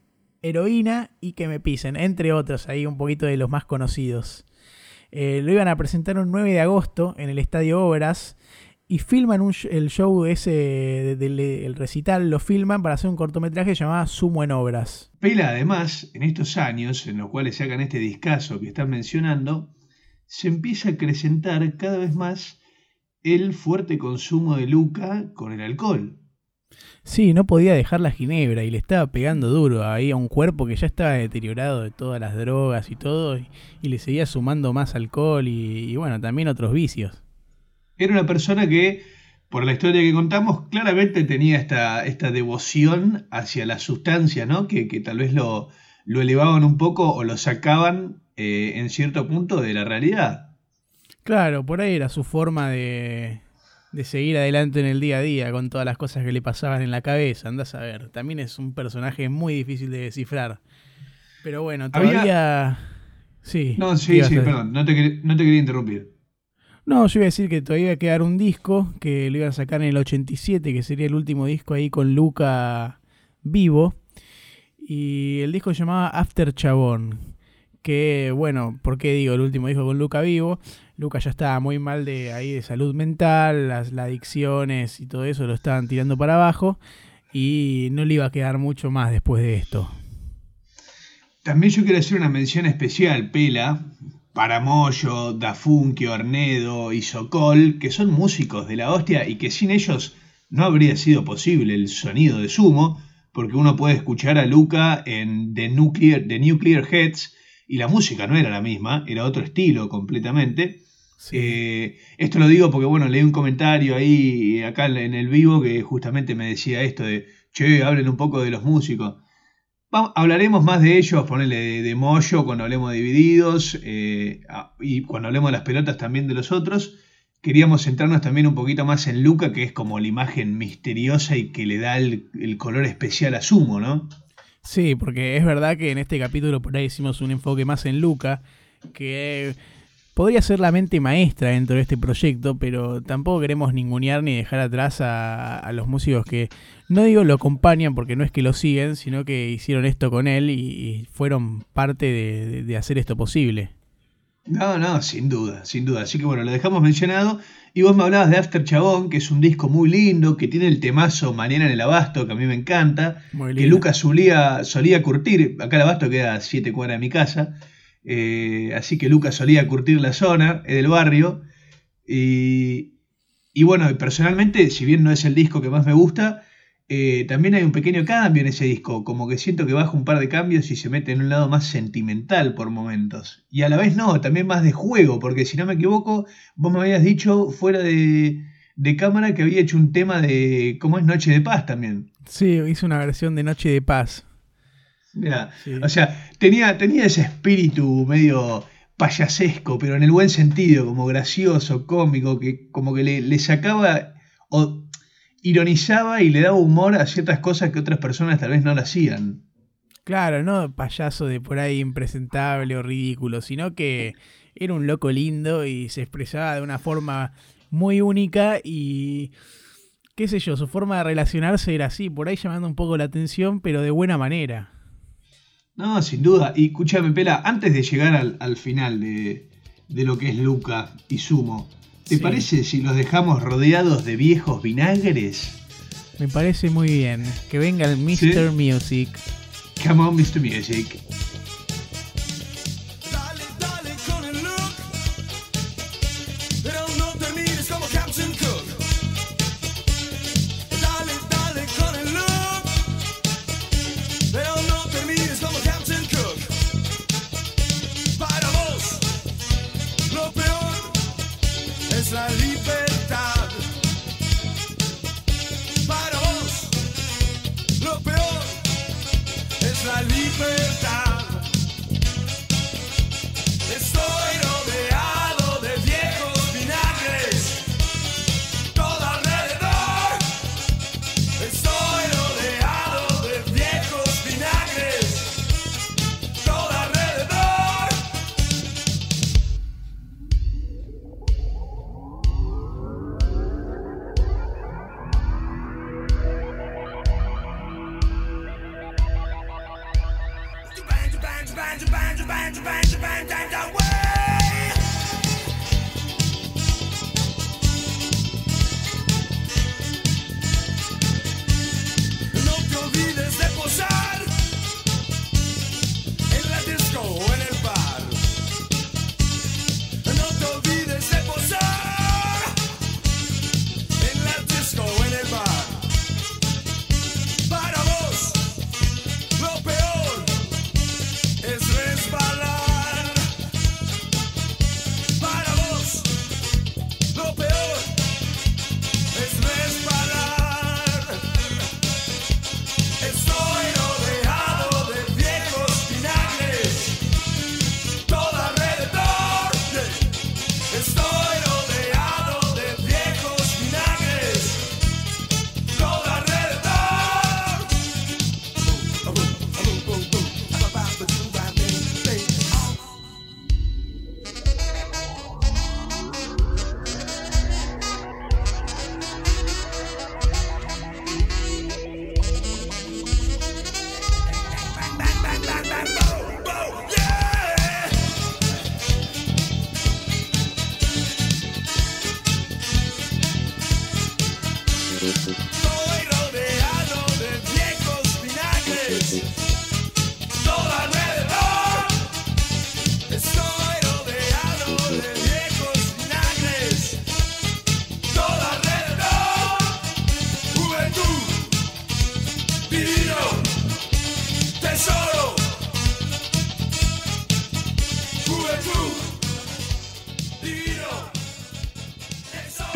Heroína y Que me pisen, entre otros, ahí un poquito de los más conocidos. Eh, lo iban a presentar un 9 de agosto en el Estadio Obras y filman un el show ese de- del el recital, lo filman para hacer un cortometraje llamado Sumo en Obras. Pela, además, en estos años en los cuales sacan este discazo que están mencionando, se empieza a acrecentar cada vez más el fuerte consumo de Luca con el alcohol. Sí, no podía dejar la ginebra y le estaba pegando duro ahí a un cuerpo que ya estaba deteriorado de todas las drogas y todo, y, y le seguía sumando más alcohol y, y bueno, también otros vicios. Era una persona que, por la historia que contamos, claramente tenía esta, esta devoción hacia la sustancia, ¿no? Que, que tal vez lo, lo elevaban un poco o lo sacaban eh, en cierto punto de la realidad. Claro, por ahí era su forma de, de seguir adelante en el día a día con todas las cosas que le pasaban en la cabeza. Andás a ver, también es un personaje muy difícil de descifrar. Pero bueno, Había- todavía... Sí. No, ¿qué sí, sí, perdón, no te, no te quería interrumpir. No, yo iba a decir que todavía iba a quedar un disco que lo iban a sacar en el 87, que sería el último disco ahí con Luca vivo. Y el disco se llamaba After Chabón. Que bueno, ¿por qué digo el último disco con Luca vivo? Luca ya estaba muy mal de ahí de salud mental, las, adicciones y todo eso lo estaban tirando para abajo. Y no le iba a quedar mucho más después de esto. También yo quiero hacer una mención especial, Pela, para Moyo, Dafunquio, Ornedo y Sokol, que son músicos de la hostia y que sin ellos no habría sido posible el sonido de Sumo, porque uno puede escuchar a Luca en The Nuclear, The Nuclear Heads y la música no era la misma, era otro estilo completamente. Sí. Eh, esto lo digo porque, bueno, leí un comentario ahí acá en el vivo que justamente me decía esto de, che, hablen un poco de los músicos. Hablaremos más de ellos, ponerle de, de Moyo cuando hablemos de Divididos eh, y cuando hablemos de las pelotas también de los otros. Queríamos centrarnos también un poquito más en Luca, que es como la imagen misteriosa y que le da el, el color especial a Sumo, ¿no? Sí, porque es verdad que en este capítulo por ahí hicimos un enfoque más en Luca, que podría ser la mente maestra dentro de este proyecto, pero tampoco queremos ningunear ni dejar atrás a, a los músicos que, no digo lo acompañan porque no es que lo siguen, sino que hicieron esto con él y, y fueron parte de, de- de hacer esto posible. No, no, sin duda, sin duda. Así que bueno, lo dejamos mencionado. Y vos me hablabas de After Chabón, que es un disco muy lindo, que tiene el temazo Mañana en el Abasto, que a mí me encanta. Muy que. Lucas solía, solía curtir. Acá el Abasto queda a 7 cuadras de mi casa. Eh, así que Lucas solía curtir la zona, del barrio. Y, y bueno, personalmente, si bien no es el disco que más me gusta, eh, también hay un pequeño cambio en ese disco. Como que siento que baja un par de cambios y se mete en un lado más sentimental por momentos. Y a la vez no, también más de juego, porque si no me equivoco, vos me habías dicho fuera de, de cámara que había hecho un tema de. ¿Cómo es Noche de Paz también? Sí, hizo una versión de Noche de Paz. Mira, Sí. o sea, tenía, tenía ese espíritu medio payasesco, pero en el buen sentido, como gracioso, cómico, que como que le, le sacaba o ironizaba y le daba humor a ciertas cosas que otras personas tal vez no lo hacían. Claro, no payaso de por ahí impresentable o ridículo, sino que era un loco lindo y se expresaba de una forma muy única y qué sé yo, su forma de relacionarse era así, por ahí llamando un poco la atención, pero de buena manera. No, sin duda. Y escúchame, Pela, antes de llegar al, al final de, de lo que es Luca y Sumo, ¿te Sí. parece si los dejamos rodeados de viejos vinagres? Me parece muy bien. Que venga el Mr. Music. Come on, Mr. Music.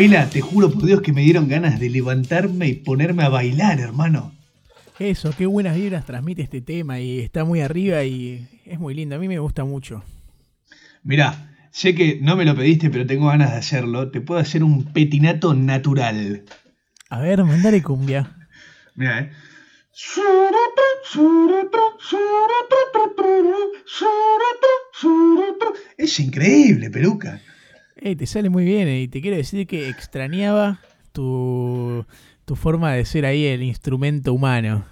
Pela, te juro por Dios que me dieron ganas de levantarme y ponerme a bailar, hermano. Eso, qué buenas vibras transmite este tema y está muy arriba y es muy lindo. A mí me gusta mucho. Mirá, sé que no me lo pediste, pero tengo ganas de hacerlo. Te puedo hacer un petinato natural. A ver, mandale cumbia. Mirá, eh. Es increíble, peluca. Ey, te sale muy bien y te quiero decir que extrañaba tu, tu forma de ser ahí el instrumento humano.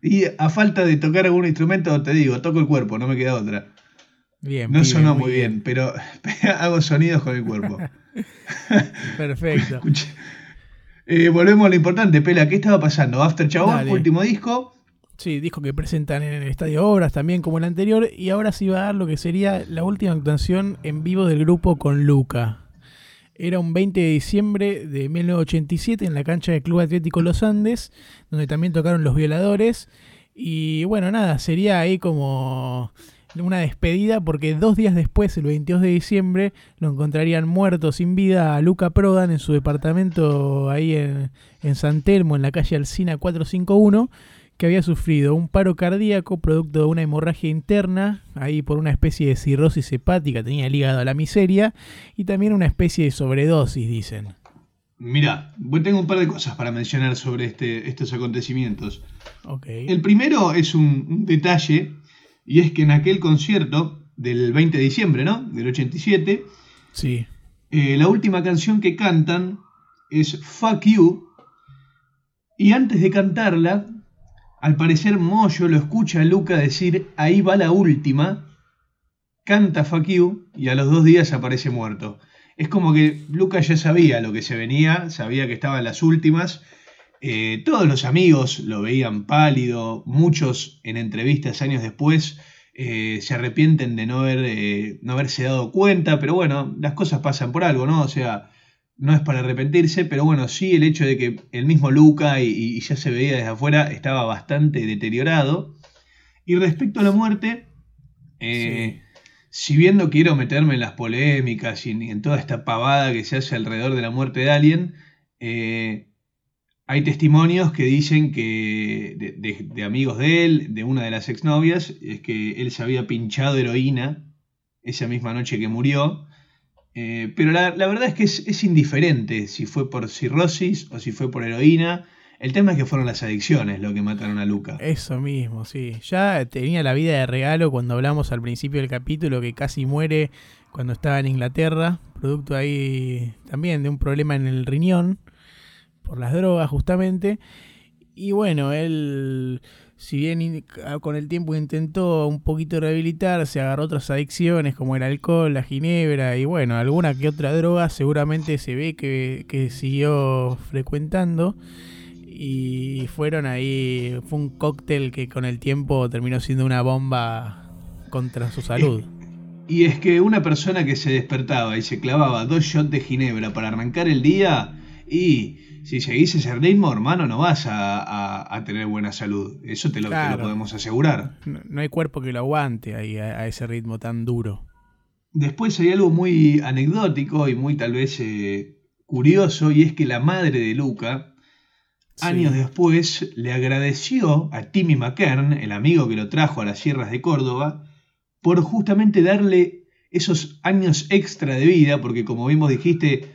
Y a falta de tocar algún instrumento, te digo, toco el cuerpo, no me queda otra. Bien, No sonó muy bien, pero hago sonidos con el cuerpo. Perfecto. Eh, volvemos a lo importante, Pela. ¿Qué estaba pasando? After Chabón, Dale. último disco. Sí, disco que presentan en el Estadio Obras también como el anterior. Y ahora sí va a dar lo que sería la última actuación en vivo del grupo con Luca. Era un 20 de diciembre de 1987 en la cancha del Club Atlético Los Andes, donde también tocaron Los Violadores. Y bueno, nada, sería ahí como una despedida porque dos días después, el 22 de diciembre, lo encontrarían muerto sin vida a Luca Prodan en su departamento ahí en, en San Telmo, en la calle Alcina 451 que había sufrido un paro cardíaco producto de una hemorragia interna, ahí por una especie de cirrosis hepática, tenía el hígado a la miseria, y también una especie de sobredosis, dicen. Mira, tengo un par de cosas para mencionar sobre este, estos acontecimientos. El primero es un, un detalle, y es que en aquel concierto del 20 de diciembre, ¿no? Del 87, Sí. eh, la última canción que cantan es Fuck You, y antes de cantarla, al parecer Moyo lo escucha a Luca decir, ahí va la última, canta Fuck You, y a los dos días aparece muerto. Es como que Luca ya sabía lo que se venía, sabía que estaban las últimas. Eh, todos los amigos lo veían pálido, muchos en entrevistas años después eh, se arrepienten de no, eh, no haberse dado cuenta, pero bueno, las cosas pasan por algo, ¿no? O sea, no es para arrepentirse, pero bueno, sí el hecho de que el mismo Luca y, y ya se veía desde afuera estaba bastante deteriorado. Y respecto a la muerte, eh, si bien no quiero meterme en las polémicas y en, en toda esta pavada que se hace alrededor de la muerte de alguien, eh, hay testimonios que dicen que de, de- de amigos de él, de una de las exnovias, es que él se había pinchado heroína esa misma noche que murió. Eh, pero la, verdad es que es, es indiferente si fue por cirrosis o si fue por heroína. El tema es que fueron las adicciones lo que mataron a Luca. Eso mismo, sí. Ya tenía la vida de regalo cuando hablamos al principio del capítulo que casi muere cuando estaba en Inglaterra, producto ahí también de un problema en el riñón por las drogas justamente. Y bueno, él, si bien in- con el tiempo intentó un poquito rehabilitarse, agarró otras adicciones como el alcohol, la ginebra y bueno, alguna que otra droga, seguramente se ve que, que siguió frecuentando. Y fueron ahí, fue un cóctel que con el tiempo terminó siendo una bomba contra su salud. Y es que una persona que se despertaba y se clavaba dos shots de ginebra para arrancar el día, y si seguís ese ritmo, hermano, no vas a, a- a tener buena salud. Eso te lo, te lo Claro. podemos asegurar. No, no hay cuerpo que lo aguante ahí a, a ese ritmo tan duro. Después hay algo muy anecdótico y muy tal vez eh, curioso, y es que la madre de Luca, Sí. años después, le agradeció a Timmy McKern, el amigo que lo trajo a las sierras de Córdoba, por justamente darle esos años extra de vida, porque como vimos dijiste,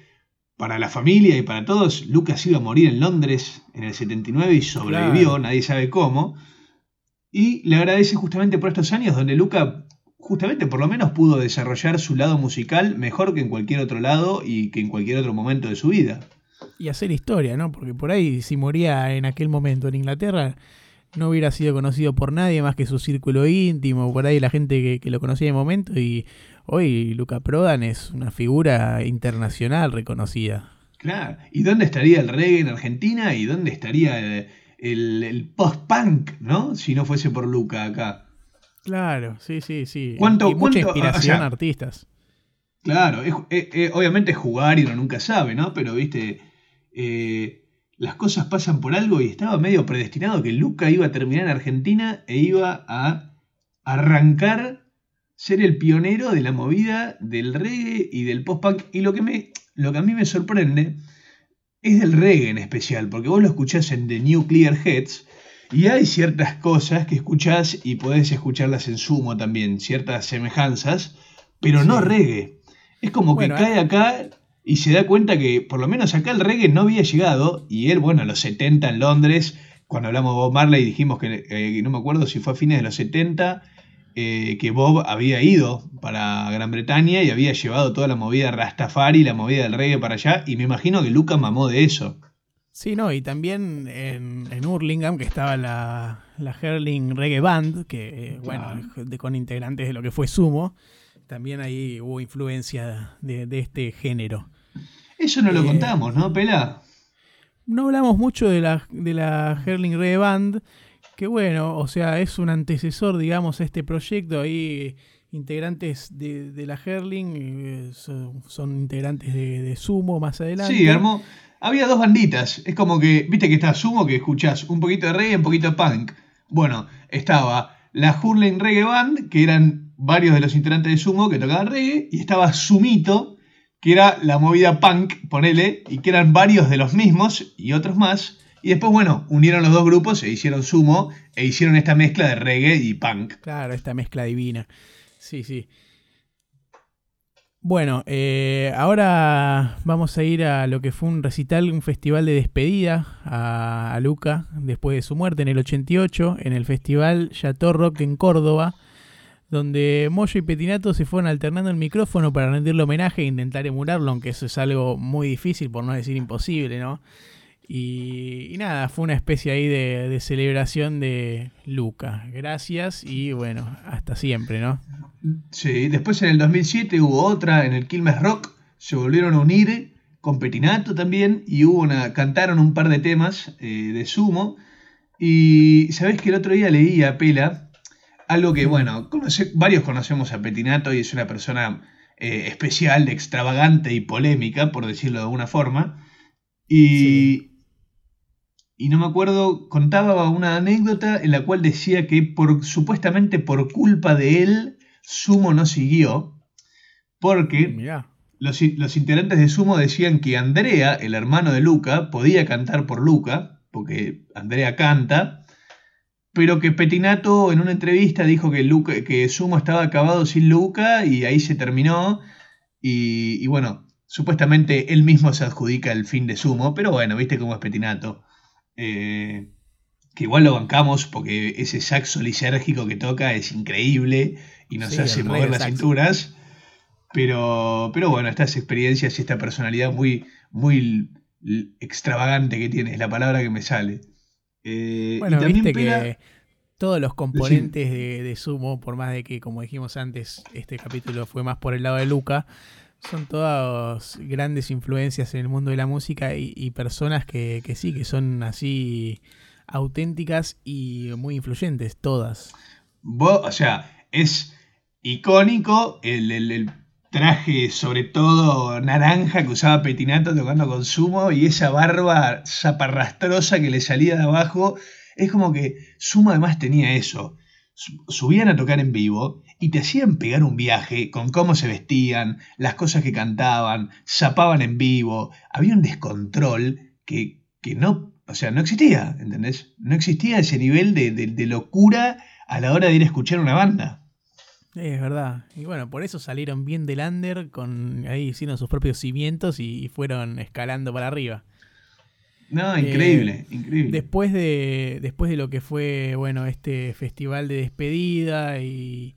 para la familia y para todos, Lucas iba a morir en Londres en el 79 y sobrevivió, Claro. nadie sabe cómo. Y le agradece justamente por estos años donde Luca justamente por lo menos pudo desarrollar su lado musical mejor que en cualquier otro lado y que en cualquier otro momento de su vida. Y hacer historia, ¿no? Porque por ahí, si moría en aquel momento en Inglaterra, no hubiera sido conocido por nadie más que su círculo íntimo, por ahí la gente que, que lo conocía el momento. Y hoy Luca Prodan es una figura internacional reconocida. Claro. ¿Y dónde estaría el reggae en Argentina? ¿Y dónde estaría el, el- el post-punk, ¿no? Si no fuese por Luca acá. Claro, sí, sí, sí. ¿Cuánto- y mucha cuánto- o inspiración sea, a artistas. Claro, es- eh, eh, obviamente es jugar y uno nunca sabe, ¿no? Pero, viste, eh, las cosas pasan por algo y estaba medio predestinado que Luca iba a terminar en Argentina e iba a arrancar, ser el pionero de la movida del reggae y del post-punk. Y lo que, me, lo que a mí me sorprende es del reggae en especial, porque vos lo escuchás en The Nuclear Heads y hay ciertas cosas que escuchás y podés escucharlas en sumo también, ciertas semejanzas, pero no reggae. Es como Bueno, que cae acá y se da cuenta que por lo menos acá el reggae no había llegado y él, bueno, a los 70 en Londres cuando hablamos de Bob Marley dijimos que, eh, no me acuerdo si fue a fines de los 70, eh, que Bob había ido para Gran Bretaña y había llevado toda la movida Rastafari, la movida del reggae para allá, y me imagino que Luca mamó de eso. Sí, no, y también en, en Hurlingham, que estaba la, la Herling Reggae Band, que, eh, bueno, de, con integrantes de lo que fue Sumo, también ahí hubo influencia de, de este género. Eso no lo Eh, contamos, ¿no, Pela? No hablamos mucho de la, de la Herling Reggae Band, que bueno, o sea, es un antecesor, digamos, a este proyecto. Ahí integrantes de, de la Herling eh, son, son integrantes de, de Sumo más adelante. Sí, armó. Había dos banditas. Es como que, viste que está Sumo, que escuchás un poquito de reggae y un poquito de punk. Bueno, estaba la Hurling Reggae Band, que eran varios de los integrantes de Sumo que tocaban reggae, y estaba Sumito, que era la movida punk, ponele, y que eran varios de los mismos y otros más. Y después, bueno, unieron los dos grupos e hicieron Sumo e hicieron esta mezcla de reggae y punk. Claro, esta mezcla divina. Sí, sí. Bueno, eh, ahora vamos a ir a lo que fue un recital, un festival de despedida a, a Luca después de su muerte en el 88, en el festival Chateau Rock en Córdoba, donde Moyo y Petinato se fueron alternando el micrófono para rendirle homenaje e intentar emularlo, aunque eso es algo muy difícil, por no decir imposible, ¿no? Y, nada, fue una especie ahí de, de celebración de Luca. Gracias y bueno, hasta siempre, ¿no? Sí, después en el 2007 hubo otra en el Quilmes Rock, se volvieron a unir con Petinato también y hubo una, cantaron un par de temas eh, de sumo y sabés que el otro día leí a Pela algo que, bueno, conoce- varios conocemos a Petinato y es una persona eh, especial, extravagante y polémica, por decirlo de alguna forma. Y, Sí. y no me acuerdo, contaba una anécdota en la cual decía que por, supuestamente por culpa de él, Sumo no siguió, porque Mirá. los, los integrantes de Sumo decían que Andrea, el hermano de Luca, podía cantar por Luca, porque Andrea canta, pero que Petinato en una entrevista dijo que, Luca, que Sumo estaba acabado sin Luca y ahí se terminó. Y, y bueno, supuestamente él mismo se adjudica el fin de Sumo, pero bueno, viste cómo es Petinato. Eh, que igual lo bancamos porque ese saxo lisérgico que toca es increíble y nos Sí, hace mover las saxo. cinturas. Pero, pero bueno, estas experiencias y esta personalidad muy, muy extravagante que tiene, es la palabra que me sale. Eh, y Bueno, también viste pega- que todos los componentes de, de Sumo, por más de que, como dijimos antes, este capítulo fue más por el lado de Luca, son todas grandes influencias en el mundo de la música y, y personas que, que sí, que son así auténticas y muy influyentes, todas. O sea, es icónico el, el- el traje, sobre todo naranja, que usaba Petinato tocando con Sumo y esa barba zaparrastrosa que le salía de abajo. Es como que Sumo además tenía eso. Su- Subían a tocar en vivo y te hacían pegar un viaje con cómo se vestían, las cosas que cantaban, zapaban en vivo. Había un descontrol que, que no, o sea, no existía, ¿entendés? No existía ese nivel de, de- de locura a la hora de ir a escuchar una banda. Es verdad. Y bueno, por eso salieron bien del under, con ahí hicieron sus propios cimientos y, y fueron escalando para arriba. No, Eh, increíble, increíble. Después de, después de lo que fue, bueno, este festival de despedida y,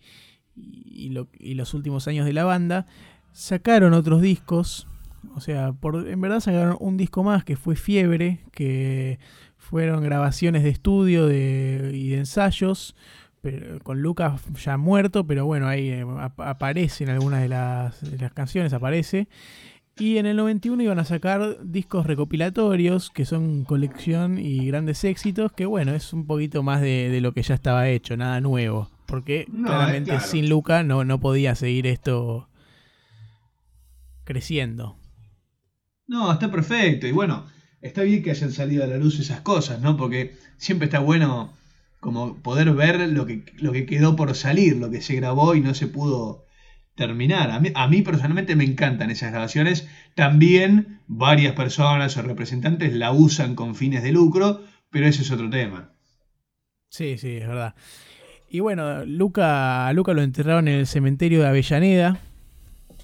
y, lo- y los últimos años de la banda, sacaron otros discos. O sea, por, en verdad sacaron un disco más que fue Fiebre, que fueron grabaciones de estudio de, y de ensayos, pero, con Lucas ya muerto, pero bueno, ahí eh, ap- aparece en algunas de las, de las canciones, aparece. Y en el 91 iban a sacar discos recopilatorios, que son colección y grandes éxitos, que bueno, es un poquito más de, de lo que ya estaba hecho, nada nuevo. Porque No, claramente claro. sin Luca no, no podía seguir esto creciendo. No, está perfecto. Y bueno, está bien que hayan salido a la luz esas cosas, ¿no? Porque siempre está bueno como poder ver lo que, lo que quedó por salir, lo que se grabó y no se pudo terminar. A mí, a mí personalmente me encantan esas grabaciones. También varias personas o representantes la usan con fines de lucro, pero ese es otro tema. Sí, sí, es verdad. Y bueno, Luca, Luca lo enterraron en el cementerio de Avellaneda,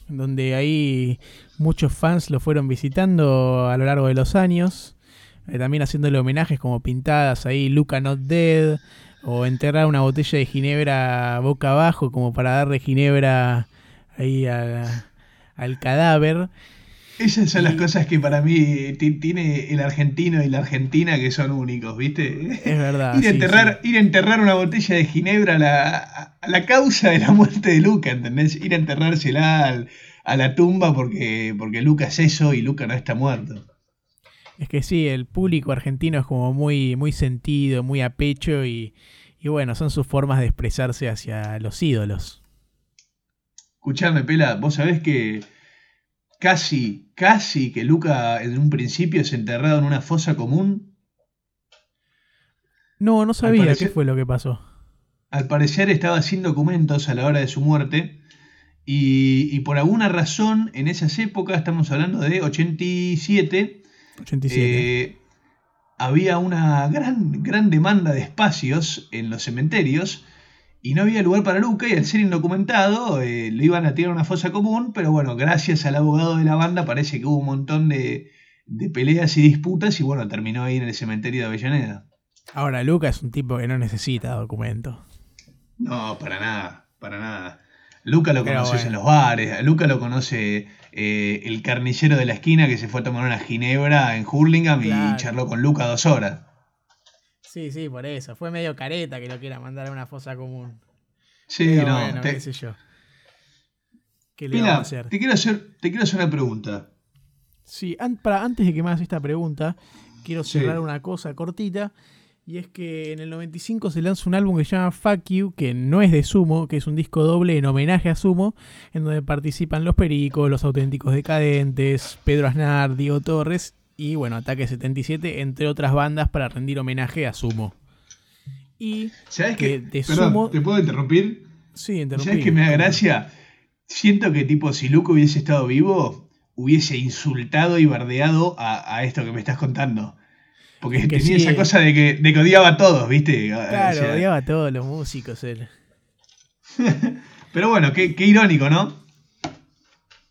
donde ahí muchos fans lo fueron visitando a lo largo de los años. Eh, también haciéndole homenajes como pintadas ahí, Luca Not Dead, o enterrar una botella de ginebra boca abajo como para darle ginebra ahí a- al cadáver. Esas son las cosas que para mí ti- tiene el argentino y la argentina que son únicos, ¿viste? Es verdad. ir, a sí, enterrar, ir a enterrar una botella de ginebra a la, a- a la causa de la muerte de Luca, ¿entendés? Ir a enterrársela al- a la tumba porque, porque Luca es eso y Luca no está muerto. Es que sí, el público argentino es como muy, muy sentido, muy a pecho y, y bueno, son sus formas de expresarse hacia los ídolos. Escuchame, Pela, vos sabés que casi, casi que Luca en un principio es enterrado en una fosa común. No, no sabía parecer- qué fue lo que pasó. Al parecer estaba sin documentos a la hora de su muerte. Y, y por alguna razón, en esas épocas, estamos hablando de 87, 87. eh, había una gran, gran demanda de espacios en los cementerios y no había lugar para Luca y al ser indocumentado eh, le iban a tirar a una fosa común, pero bueno, gracias al abogado de la banda parece que hubo un montón de, de peleas y disputas y bueno, terminó ahí en el cementerio de Avellaneda. Ahora, Luca es un tipo que no necesita documento. No, para nada, para nada. Luca lo conoces bueno. en los bares, a Luca lo conoce eh, el carnicero de la esquina que se fue a tomar una ginebra en Hurlingham Claro. y charló con Luca dos horas. Sí, sí, por eso. Fue medio careta que lo quiera mandar a una fosa común. Sí, Pero no. bueno, te- qué sé yo. ¿Qué le vamos Pila, a hacer? te quiero hacer, te quiero hacer una pregunta. Sí, an- para, antes de que me hagas esta pregunta, quiero Sí. cerrar una cosa cortita. Y es que en el 95 se lanza un álbum que se llama Fuck You, que no es de Sumo, que es un disco doble en homenaje a Sumo, en donde participan Los Pericos, Los Auténticos Decadentes, Pedro Aznar, Diego Torres y, bueno, Ataque 77, entre otras bandas para rendir homenaje a Sumo. Y, ¿Sabes Que de Perdón, sumo- ¿te puedo interrumpir? sí, interrumpí. ¿Sabes qué me da gracia? Siento que tipo, si Luca hubiese estado vivo, hubiese insultado y bardeado a, a esto que me estás contando. Porque que tenía sí, esa eh. cosa de que, de que odiaba a todos, ¿viste? O Claro, sea, odiaba a todos los músicos él. Pero bueno, qué, qué irónico, ¿no?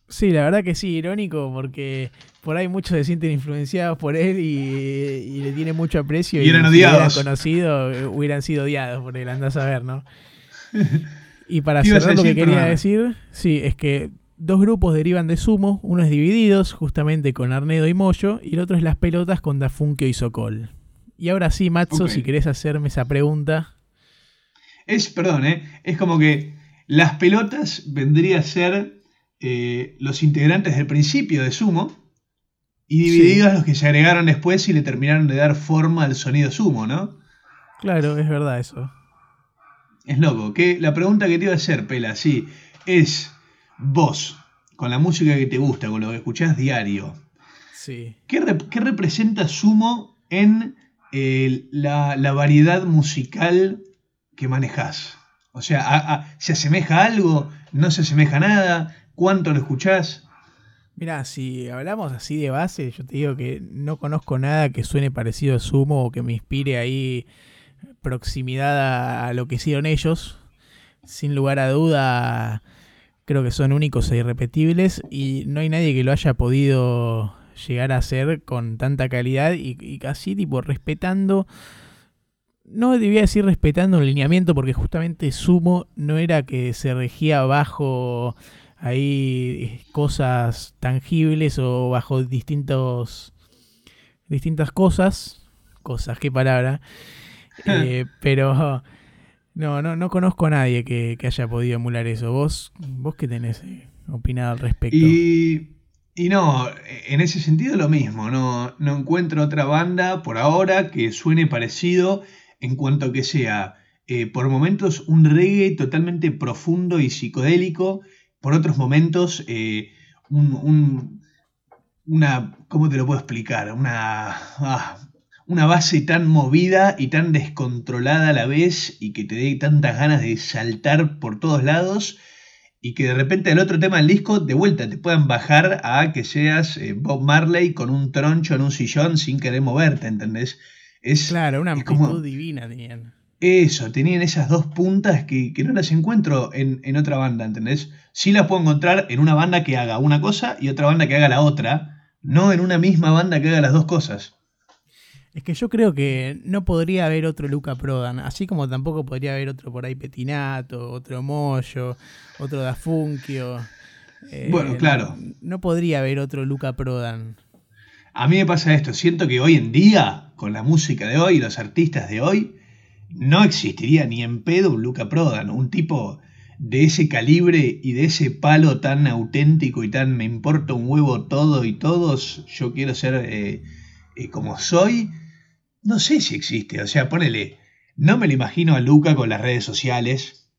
Sí, la verdad que sí, irónico, porque por ahí muchos se sienten influenciados por él y, y le tienen mucho aprecio. Y eran si odiados. hubieran conocido, hubieran sido odiados por él, andás a ver, ¿no? Y para ¿Qué ibas a cerrar lo que quería decir, sí, es que dos grupos derivan de Sumo, uno es Divididos, justamente con Arnedo y Moyo, y el otro es Las Pelotas con Dafunkio y Sokol. Y ahora sí, Matzo, si querés hacerme esa pregunta. Es, perdón, ¿eh? Es como que las pelotas vendría a ser eh, los integrantes del principio de Sumo y Sí. divididos los que se agregaron después y le terminaron de dar forma al sonido Sumo, ¿no? Claro, es verdad eso. Es loco. Que la pregunta que te iba a hacer, Pela, sí, es vos, con la música que te gusta, con lo que escuchás diario, Sí. ¿qué, rep- qué representa Sumo en eh, la, la variedad musical que manejás? O sea, a- a- ¿se asemeja a algo? ¿No se asemeja a nada? ¿Cuánto lo escuchás? Mira, si hablamos así de base, yo te digo que no conozco nada que suene parecido a Sumo o que me inspire ahí proximidad a, a lo que hicieron ellos. Sin lugar a duda, creo que son únicos e irrepetibles y no hay nadie que lo haya podido llegar a hacer con tanta calidad y, y casi tipo respetando. No debía decir respetando un lineamiento porque justamente Sumo no era que se regía bajo hay cosas tangibles o bajo distintos distintas cosas cosas qué palabra Eh, pero no no no conozco a nadie que, que haya podido emular eso vos vos qué tenés eh, opinado al respecto Y, y no, en ese sentido lo mismo, no, no encuentro otra banda por ahora que suene parecido en cuanto que sea eh, por momentos un reggae totalmente profundo y psicodélico, por otros momentos eh, un, un- una, ¿cómo te lo puedo explicar? Una, ah, una base tan movida y tan descontrolada a la vez y que te dé tantas ganas de saltar por todos lados y que de repente el otro tema del disco de vuelta te puedan bajar a que seas eh, Bob Marley con un troncho en un sillón sin querer moverte, ¿entendés? Es claro una como- amplitud divina tenían eso, tenían esas dos puntas que, que no las encuentro en, en otra banda, ¿entendés? Sí las puedo encontrar en una banda que haga una cosa y otra banda que haga la otra, no en una misma banda que haga las dos cosas. Es que yo creo que no podría haber otro Luca Prodan, así como tampoco podría haber otro por ahí Petinato, otro Moyo, otro Dafunkio. Eh, Bueno, claro. No podría haber otro Luca Prodan. A mí me pasa esto, siento que hoy en día, con la música de hoy, los artistas de hoy, no existiría ni en pedo un Luca Prodan, un tipo de ese calibre y de ese palo tan auténtico y tan me importa un huevo todo y todos, yo quiero ser eh, eh, como soy, no sé si existe, o sea, ponele, no me lo imagino a Luca con las redes sociales,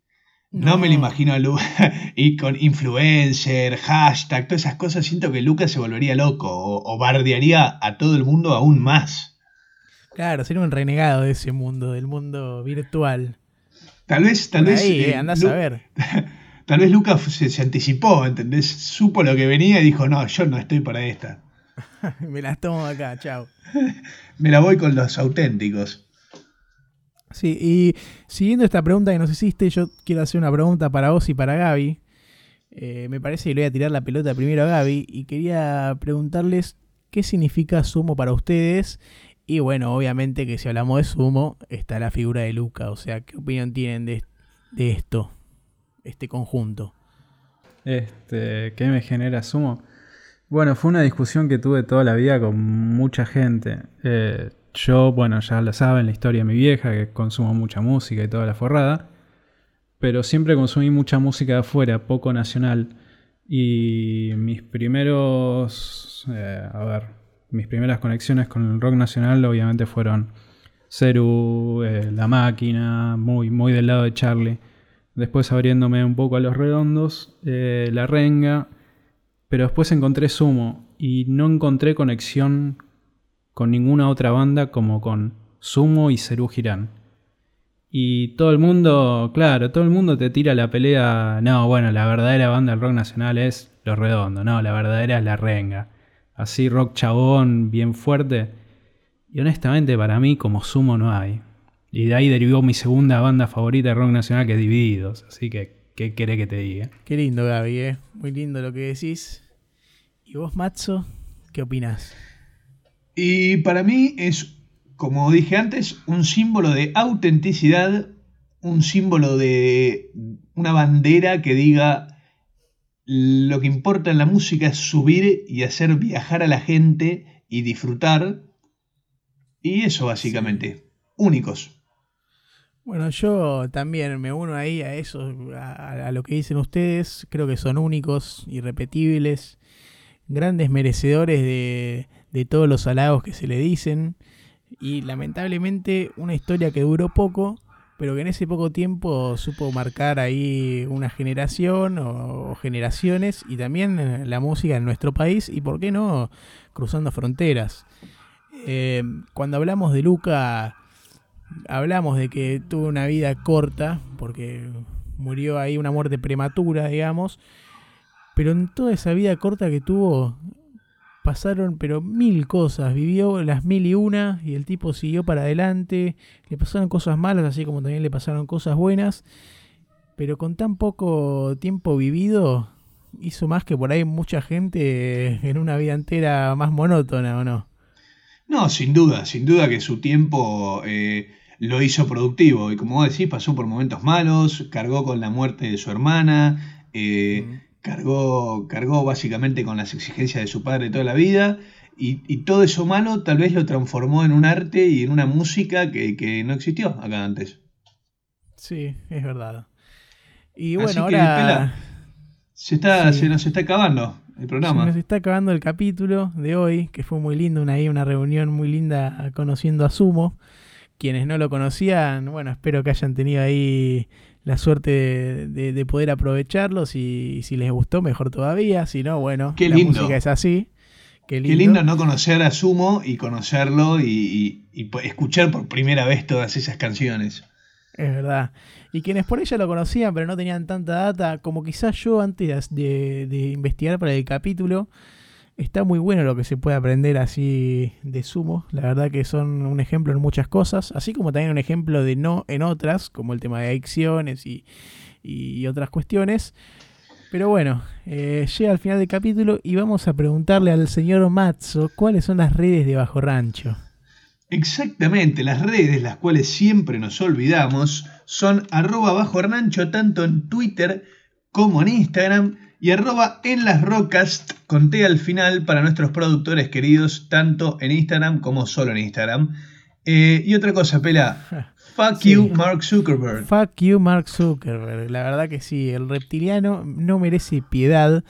no, me lo imagino a Luca y con influencer, hashtag, todas esas cosas, siento que Luca se volvería loco o, o bardearía a todo el mundo aún más. Claro, sería un renegado de ese mundo, del mundo virtual. Tal vez, tal Por vez. ahí, eh, eh, andás Lu- a ver. Tal vez Lucas se, se anticipó, ¿entendés? Supo lo que venía y dijo, no, yo no estoy para esta. Me las tomo acá, chao. Me la voy con los auténticos. Sí, y siguiendo esta pregunta que nos hiciste, yo quiero hacer una pregunta para vos y para Gaby. Eh, me parece que le voy a tirar la pelota primero a Gaby y quería preguntarles qué significa sumo para ustedes. Y bueno, obviamente que si hablamos de sumo, está la figura de Luca. O sea, ¿qué opinión tienen de, de esto, este conjunto? Este, ¿Qué me genera sumo? Bueno, fue una discusión que tuve toda la vida con mucha gente. Eh, yo, bueno, ya lo saben, la historia de mi vieja, que consumo mucha música y toda la forrada. Pero siempre consumí mucha música de afuera, poco nacional. Y mis primeros, eh, a ver, mis primeras conexiones con el rock nacional obviamente fueron Ceru, eh, La Máquina, muy, muy del lado de Charlie. Después abriéndome un poco a los redondos, La Renga. Pero después encontré Sumo y no encontré conexión con ninguna otra banda como con Sumo y Cerú Girán. Y todo el mundo, claro, todo el mundo te tira la pelea. No, bueno, la verdadera banda del rock nacional es Los Redondos, no, la verdadera es La Renga. Así, rock chabón, bien fuerte. Y honestamente, para mí, como Sumo no hay. Y de ahí derivó mi segunda banda favorita de rock nacional, que es Divididos. Así que, ¿qué querés que te diga? Qué lindo, Gaby, ¿eh? Muy lindo lo que decís. ¿Y vos, Matzo, qué opinás? Y para mí es, como dije antes, un símbolo de autenticidad, un símbolo de una bandera que diga lo que importa en la música es subir y hacer viajar a la gente y disfrutar. Y eso básicamente, únicos. Bueno, yo también me uno ahí a eso, a, lo que dicen ustedes. Creo que son únicos, irrepetibles, grandes merecedores de, de todos los halagos que se le dicen. Y lamentablemente una historia que duró poco, pero que en ese poco tiempo supo marcar ahí una generación o, generaciones y también la música en nuestro país y, ¿por qué no?, cruzando fronteras. Eh, cuando hablamos de Luca hablamos de que tuvo una vida corta, porque murió ahí una muerte prematura, digamos, pero en toda esa vida corta que tuvo pasaron pero mil cosas, vivió las mil y una y el tipo siguió para adelante, le pasaron cosas malas así como también le pasaron cosas buenas, pero con tan poco tiempo vivido hizo más que por ahí mucha gente en una vida entera más monótona, ¿o no? No, sin duda, sin duda que su tiempo eh, lo hizo productivo. Y como vos decís, pasó por momentos malos, cargó con la muerte de su hermana, eh, cargó, cargó básicamente con las exigencias de su padre toda la vida. Y, y todo eso malo tal vez lo transformó en un arte y en una música que, que no existió acá antes. Sí, es verdad. Y Así bueno, que, ahora Pela, se, está, Sí. se nos está acabando el se programa. nos está acabando el capítulo de hoy, que fue muy lindo, una, una reunión muy linda conociendo a Sumo. Quienes no lo conocían, bueno, espero que hayan tenido ahí la suerte de, de- de poder aprovecharlo. Si, si les gustó, mejor todavía. Si no, bueno, Qué la lindo. música es así. Qué lindo. Qué lindo no conocer a Sumo y conocerlo y, y- y escuchar por primera vez todas esas canciones. Es verdad. Y quienes por ella lo conocían, pero no tenían tanta data, como quizás yo antes de, de investigar para el capítulo, está muy bueno lo que se puede aprender así de sumo. La verdad que son un ejemplo en muchas cosas, así como también un ejemplo de no en otras, como el tema de adicciones y, otras cuestiones. Pero bueno, eh, llega al final del capítulo y vamos a preguntarle al señor Matzo cuáles son las redes de Bajo Rancho. Exactamente, las redes, las cuales siempre nos olvidamos, son arroba bajo Hernancho tanto en Twitter como en Instagram y arroba en las rocas con T al final para nuestros productores queridos tanto en Instagram como solo en Instagram. Eh, y otra cosa, Pela, fuck Sí. you Mark Zuckerberg. Fuck you, Mark Zuckerberg. La verdad que sí, el reptiliano no merece piedad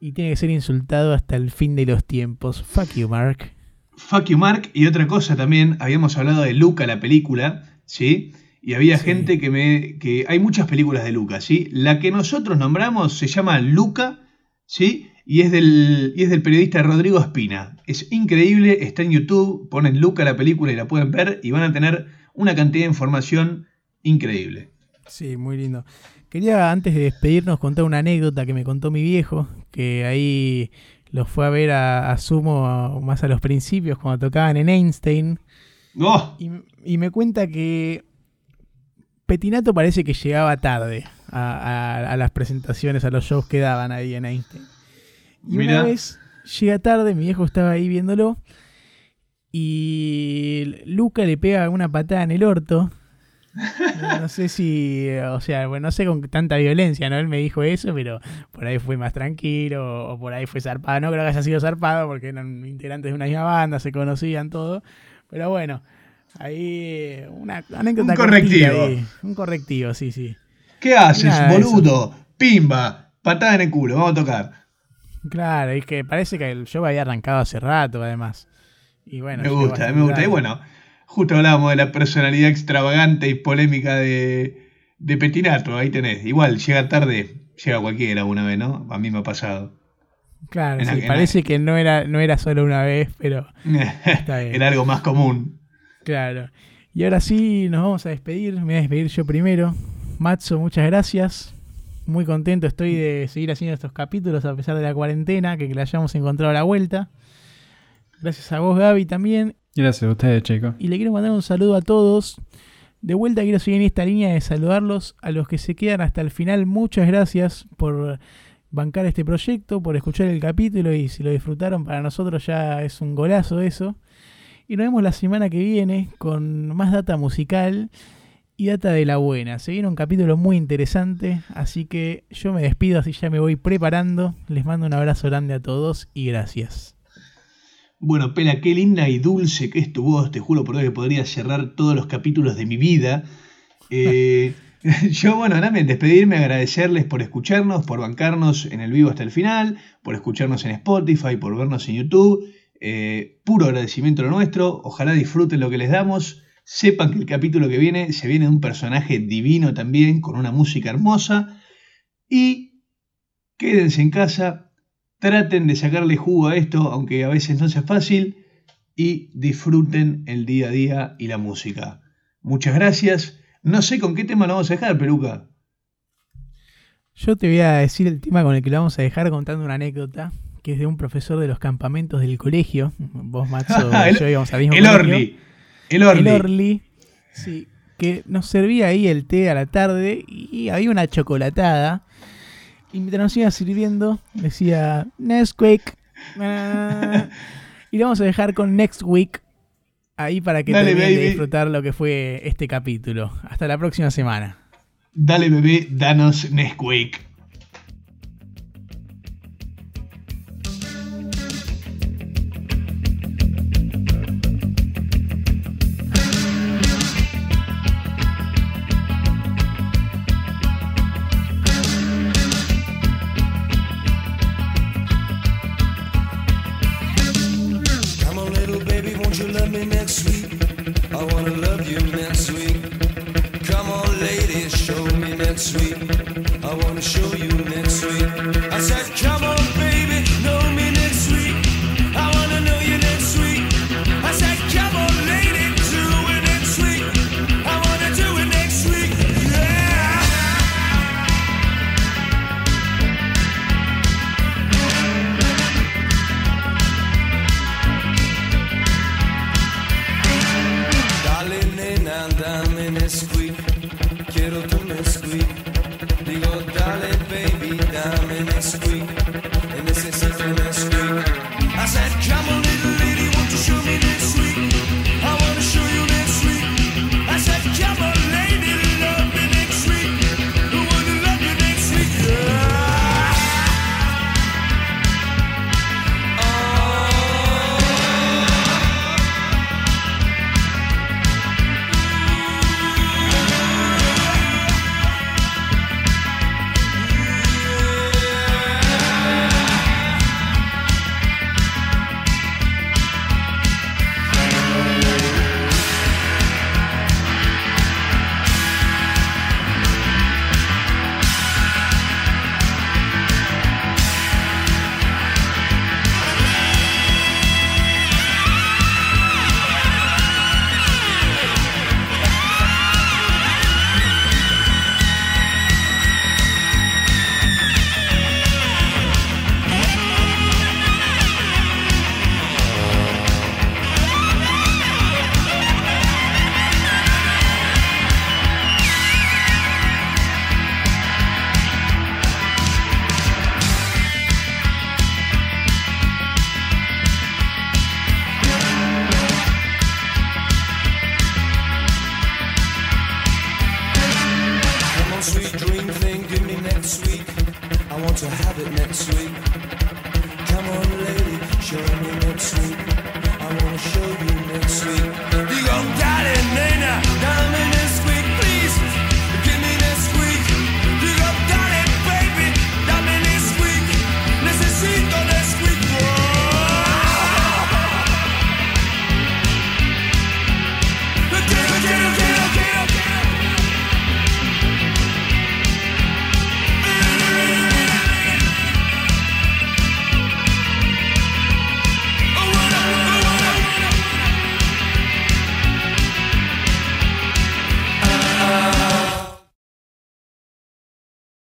y tiene que ser insultado hasta el fin de los tiempos. Fuck you, Mark. Fuck you Mark. Y otra cosa también, habíamos hablado de Luca, la película, ¿sí? Y había Sí. gente que me... que hay muchas películas de Luca, ¿sí? La que nosotros nombramos se llama Luca, ¿sí? Y es del, y es del periodista Rodrigo Espina. Es increíble, está en YouTube, ponen Luca la película y la pueden ver y van a tener una cantidad de información increíble. Sí, muy lindo. Quería antes de despedirnos contar una anécdota que me contó mi viejo, que ahí los fue a ver a, a Sumo más a los principios cuando tocaban en Einstein. ¡Oh! Y, y me cuenta que Petinato parece que llegaba tarde a, a- a las presentaciones, a los shows que daban ahí en Einstein. Y Mirá. una vez llega tarde, mi viejo estaba ahí viéndolo y Luca le pega una patada en el orto. No, no sé si, o sea, bueno, no sé con tanta violencia, ¿no? Él me dijo eso, pero por ahí fue más tranquilo o por ahí fue zarpado. No creo que haya sido zarpado porque eran integrantes de una misma banda, se conocían todo. Pero bueno, ahí una anécdota Un correctivo. ahí. Un correctivo, sí, sí. ¿Qué haces, Nada boludo? Pimba, patada en el culo, vamos a tocar. Claro, es que parece que el show había arrancado hace rato, además. Y bueno, me gusta, me gusta. Y bueno, justo hablábamos de la personalidad extravagante y polémica de, de Petinato, ahí tenés. Igual, llega tarde, llega cualquiera alguna vez, ¿no? A mí me ha pasado. Claro, sí, la- parece que no era, no era solo una vez, pero Está bien. Era algo más común. Claro. Y ahora sí, nos vamos a despedir. Me voy a despedir yo primero. Matzo, muchas gracias. Muy contento estoy de seguir haciendo estos capítulos a pesar de la cuarentena, que, le hayamos encontrado la vuelta. Gracias a vos, Gaby, también. Gracias a ustedes, chicos. Y le quiero mandar un saludo a todos. De vuelta quiero seguir en esta línea de saludarlos a los que se quedan hasta el final. Muchas gracias por bancar este proyecto, por escuchar el capítulo y si lo disfrutaron para nosotros ya es un golazo eso. Y nos vemos la semana que viene con más data musical y data de la buena. Se viene un capítulo muy interesante, así que yo me despido, así ya me voy preparando. Les mando un abrazo grande a todos y gracias. Bueno, Pela, qué linda y dulce que es tu voz. Te juro por Dios que podría cerrar todos los capítulos de mi vida. Eh, yo, bueno, también despedirme, agradecerles por escucharnos, por bancarnos en el vivo hasta el final, por escucharnos en Spotify, por vernos en YouTube. Eh, puro agradecimiento lo nuestro. Ojalá disfruten lo que les damos. Sepan que el capítulo que viene se viene de un personaje divino también, con una música hermosa. Y quédense en casa, traten de sacarle jugo a esto, aunque a veces no sea fácil, y disfruten el día a día y la música. Muchas gracias. No sé con qué tema lo vamos a dejar, Peluca. Yo te voy a decir el tema con el que lo vamos a dejar contando una anécdota, que es de un profesor de los campamentos del colegio. Vos, Matzo, El- yo íbamos al mismo El colegio. Orly. El Orly. El Orly, sí, que nos servía ahí el té a la tarde y había una chocolatada. Y mientras nos iba sirviendo, decía Nesquik. Ah. y lo vamos a dejar con Next Week ahí para que Dale, terminen de disfrutar lo que fue este capítulo. Hasta la próxima semana. Dale, bebé, danos Nesquik. me next week. I wanna love you next week. Come on, lady, show me next week. I wanna show you next week. I said, come on, baby, no.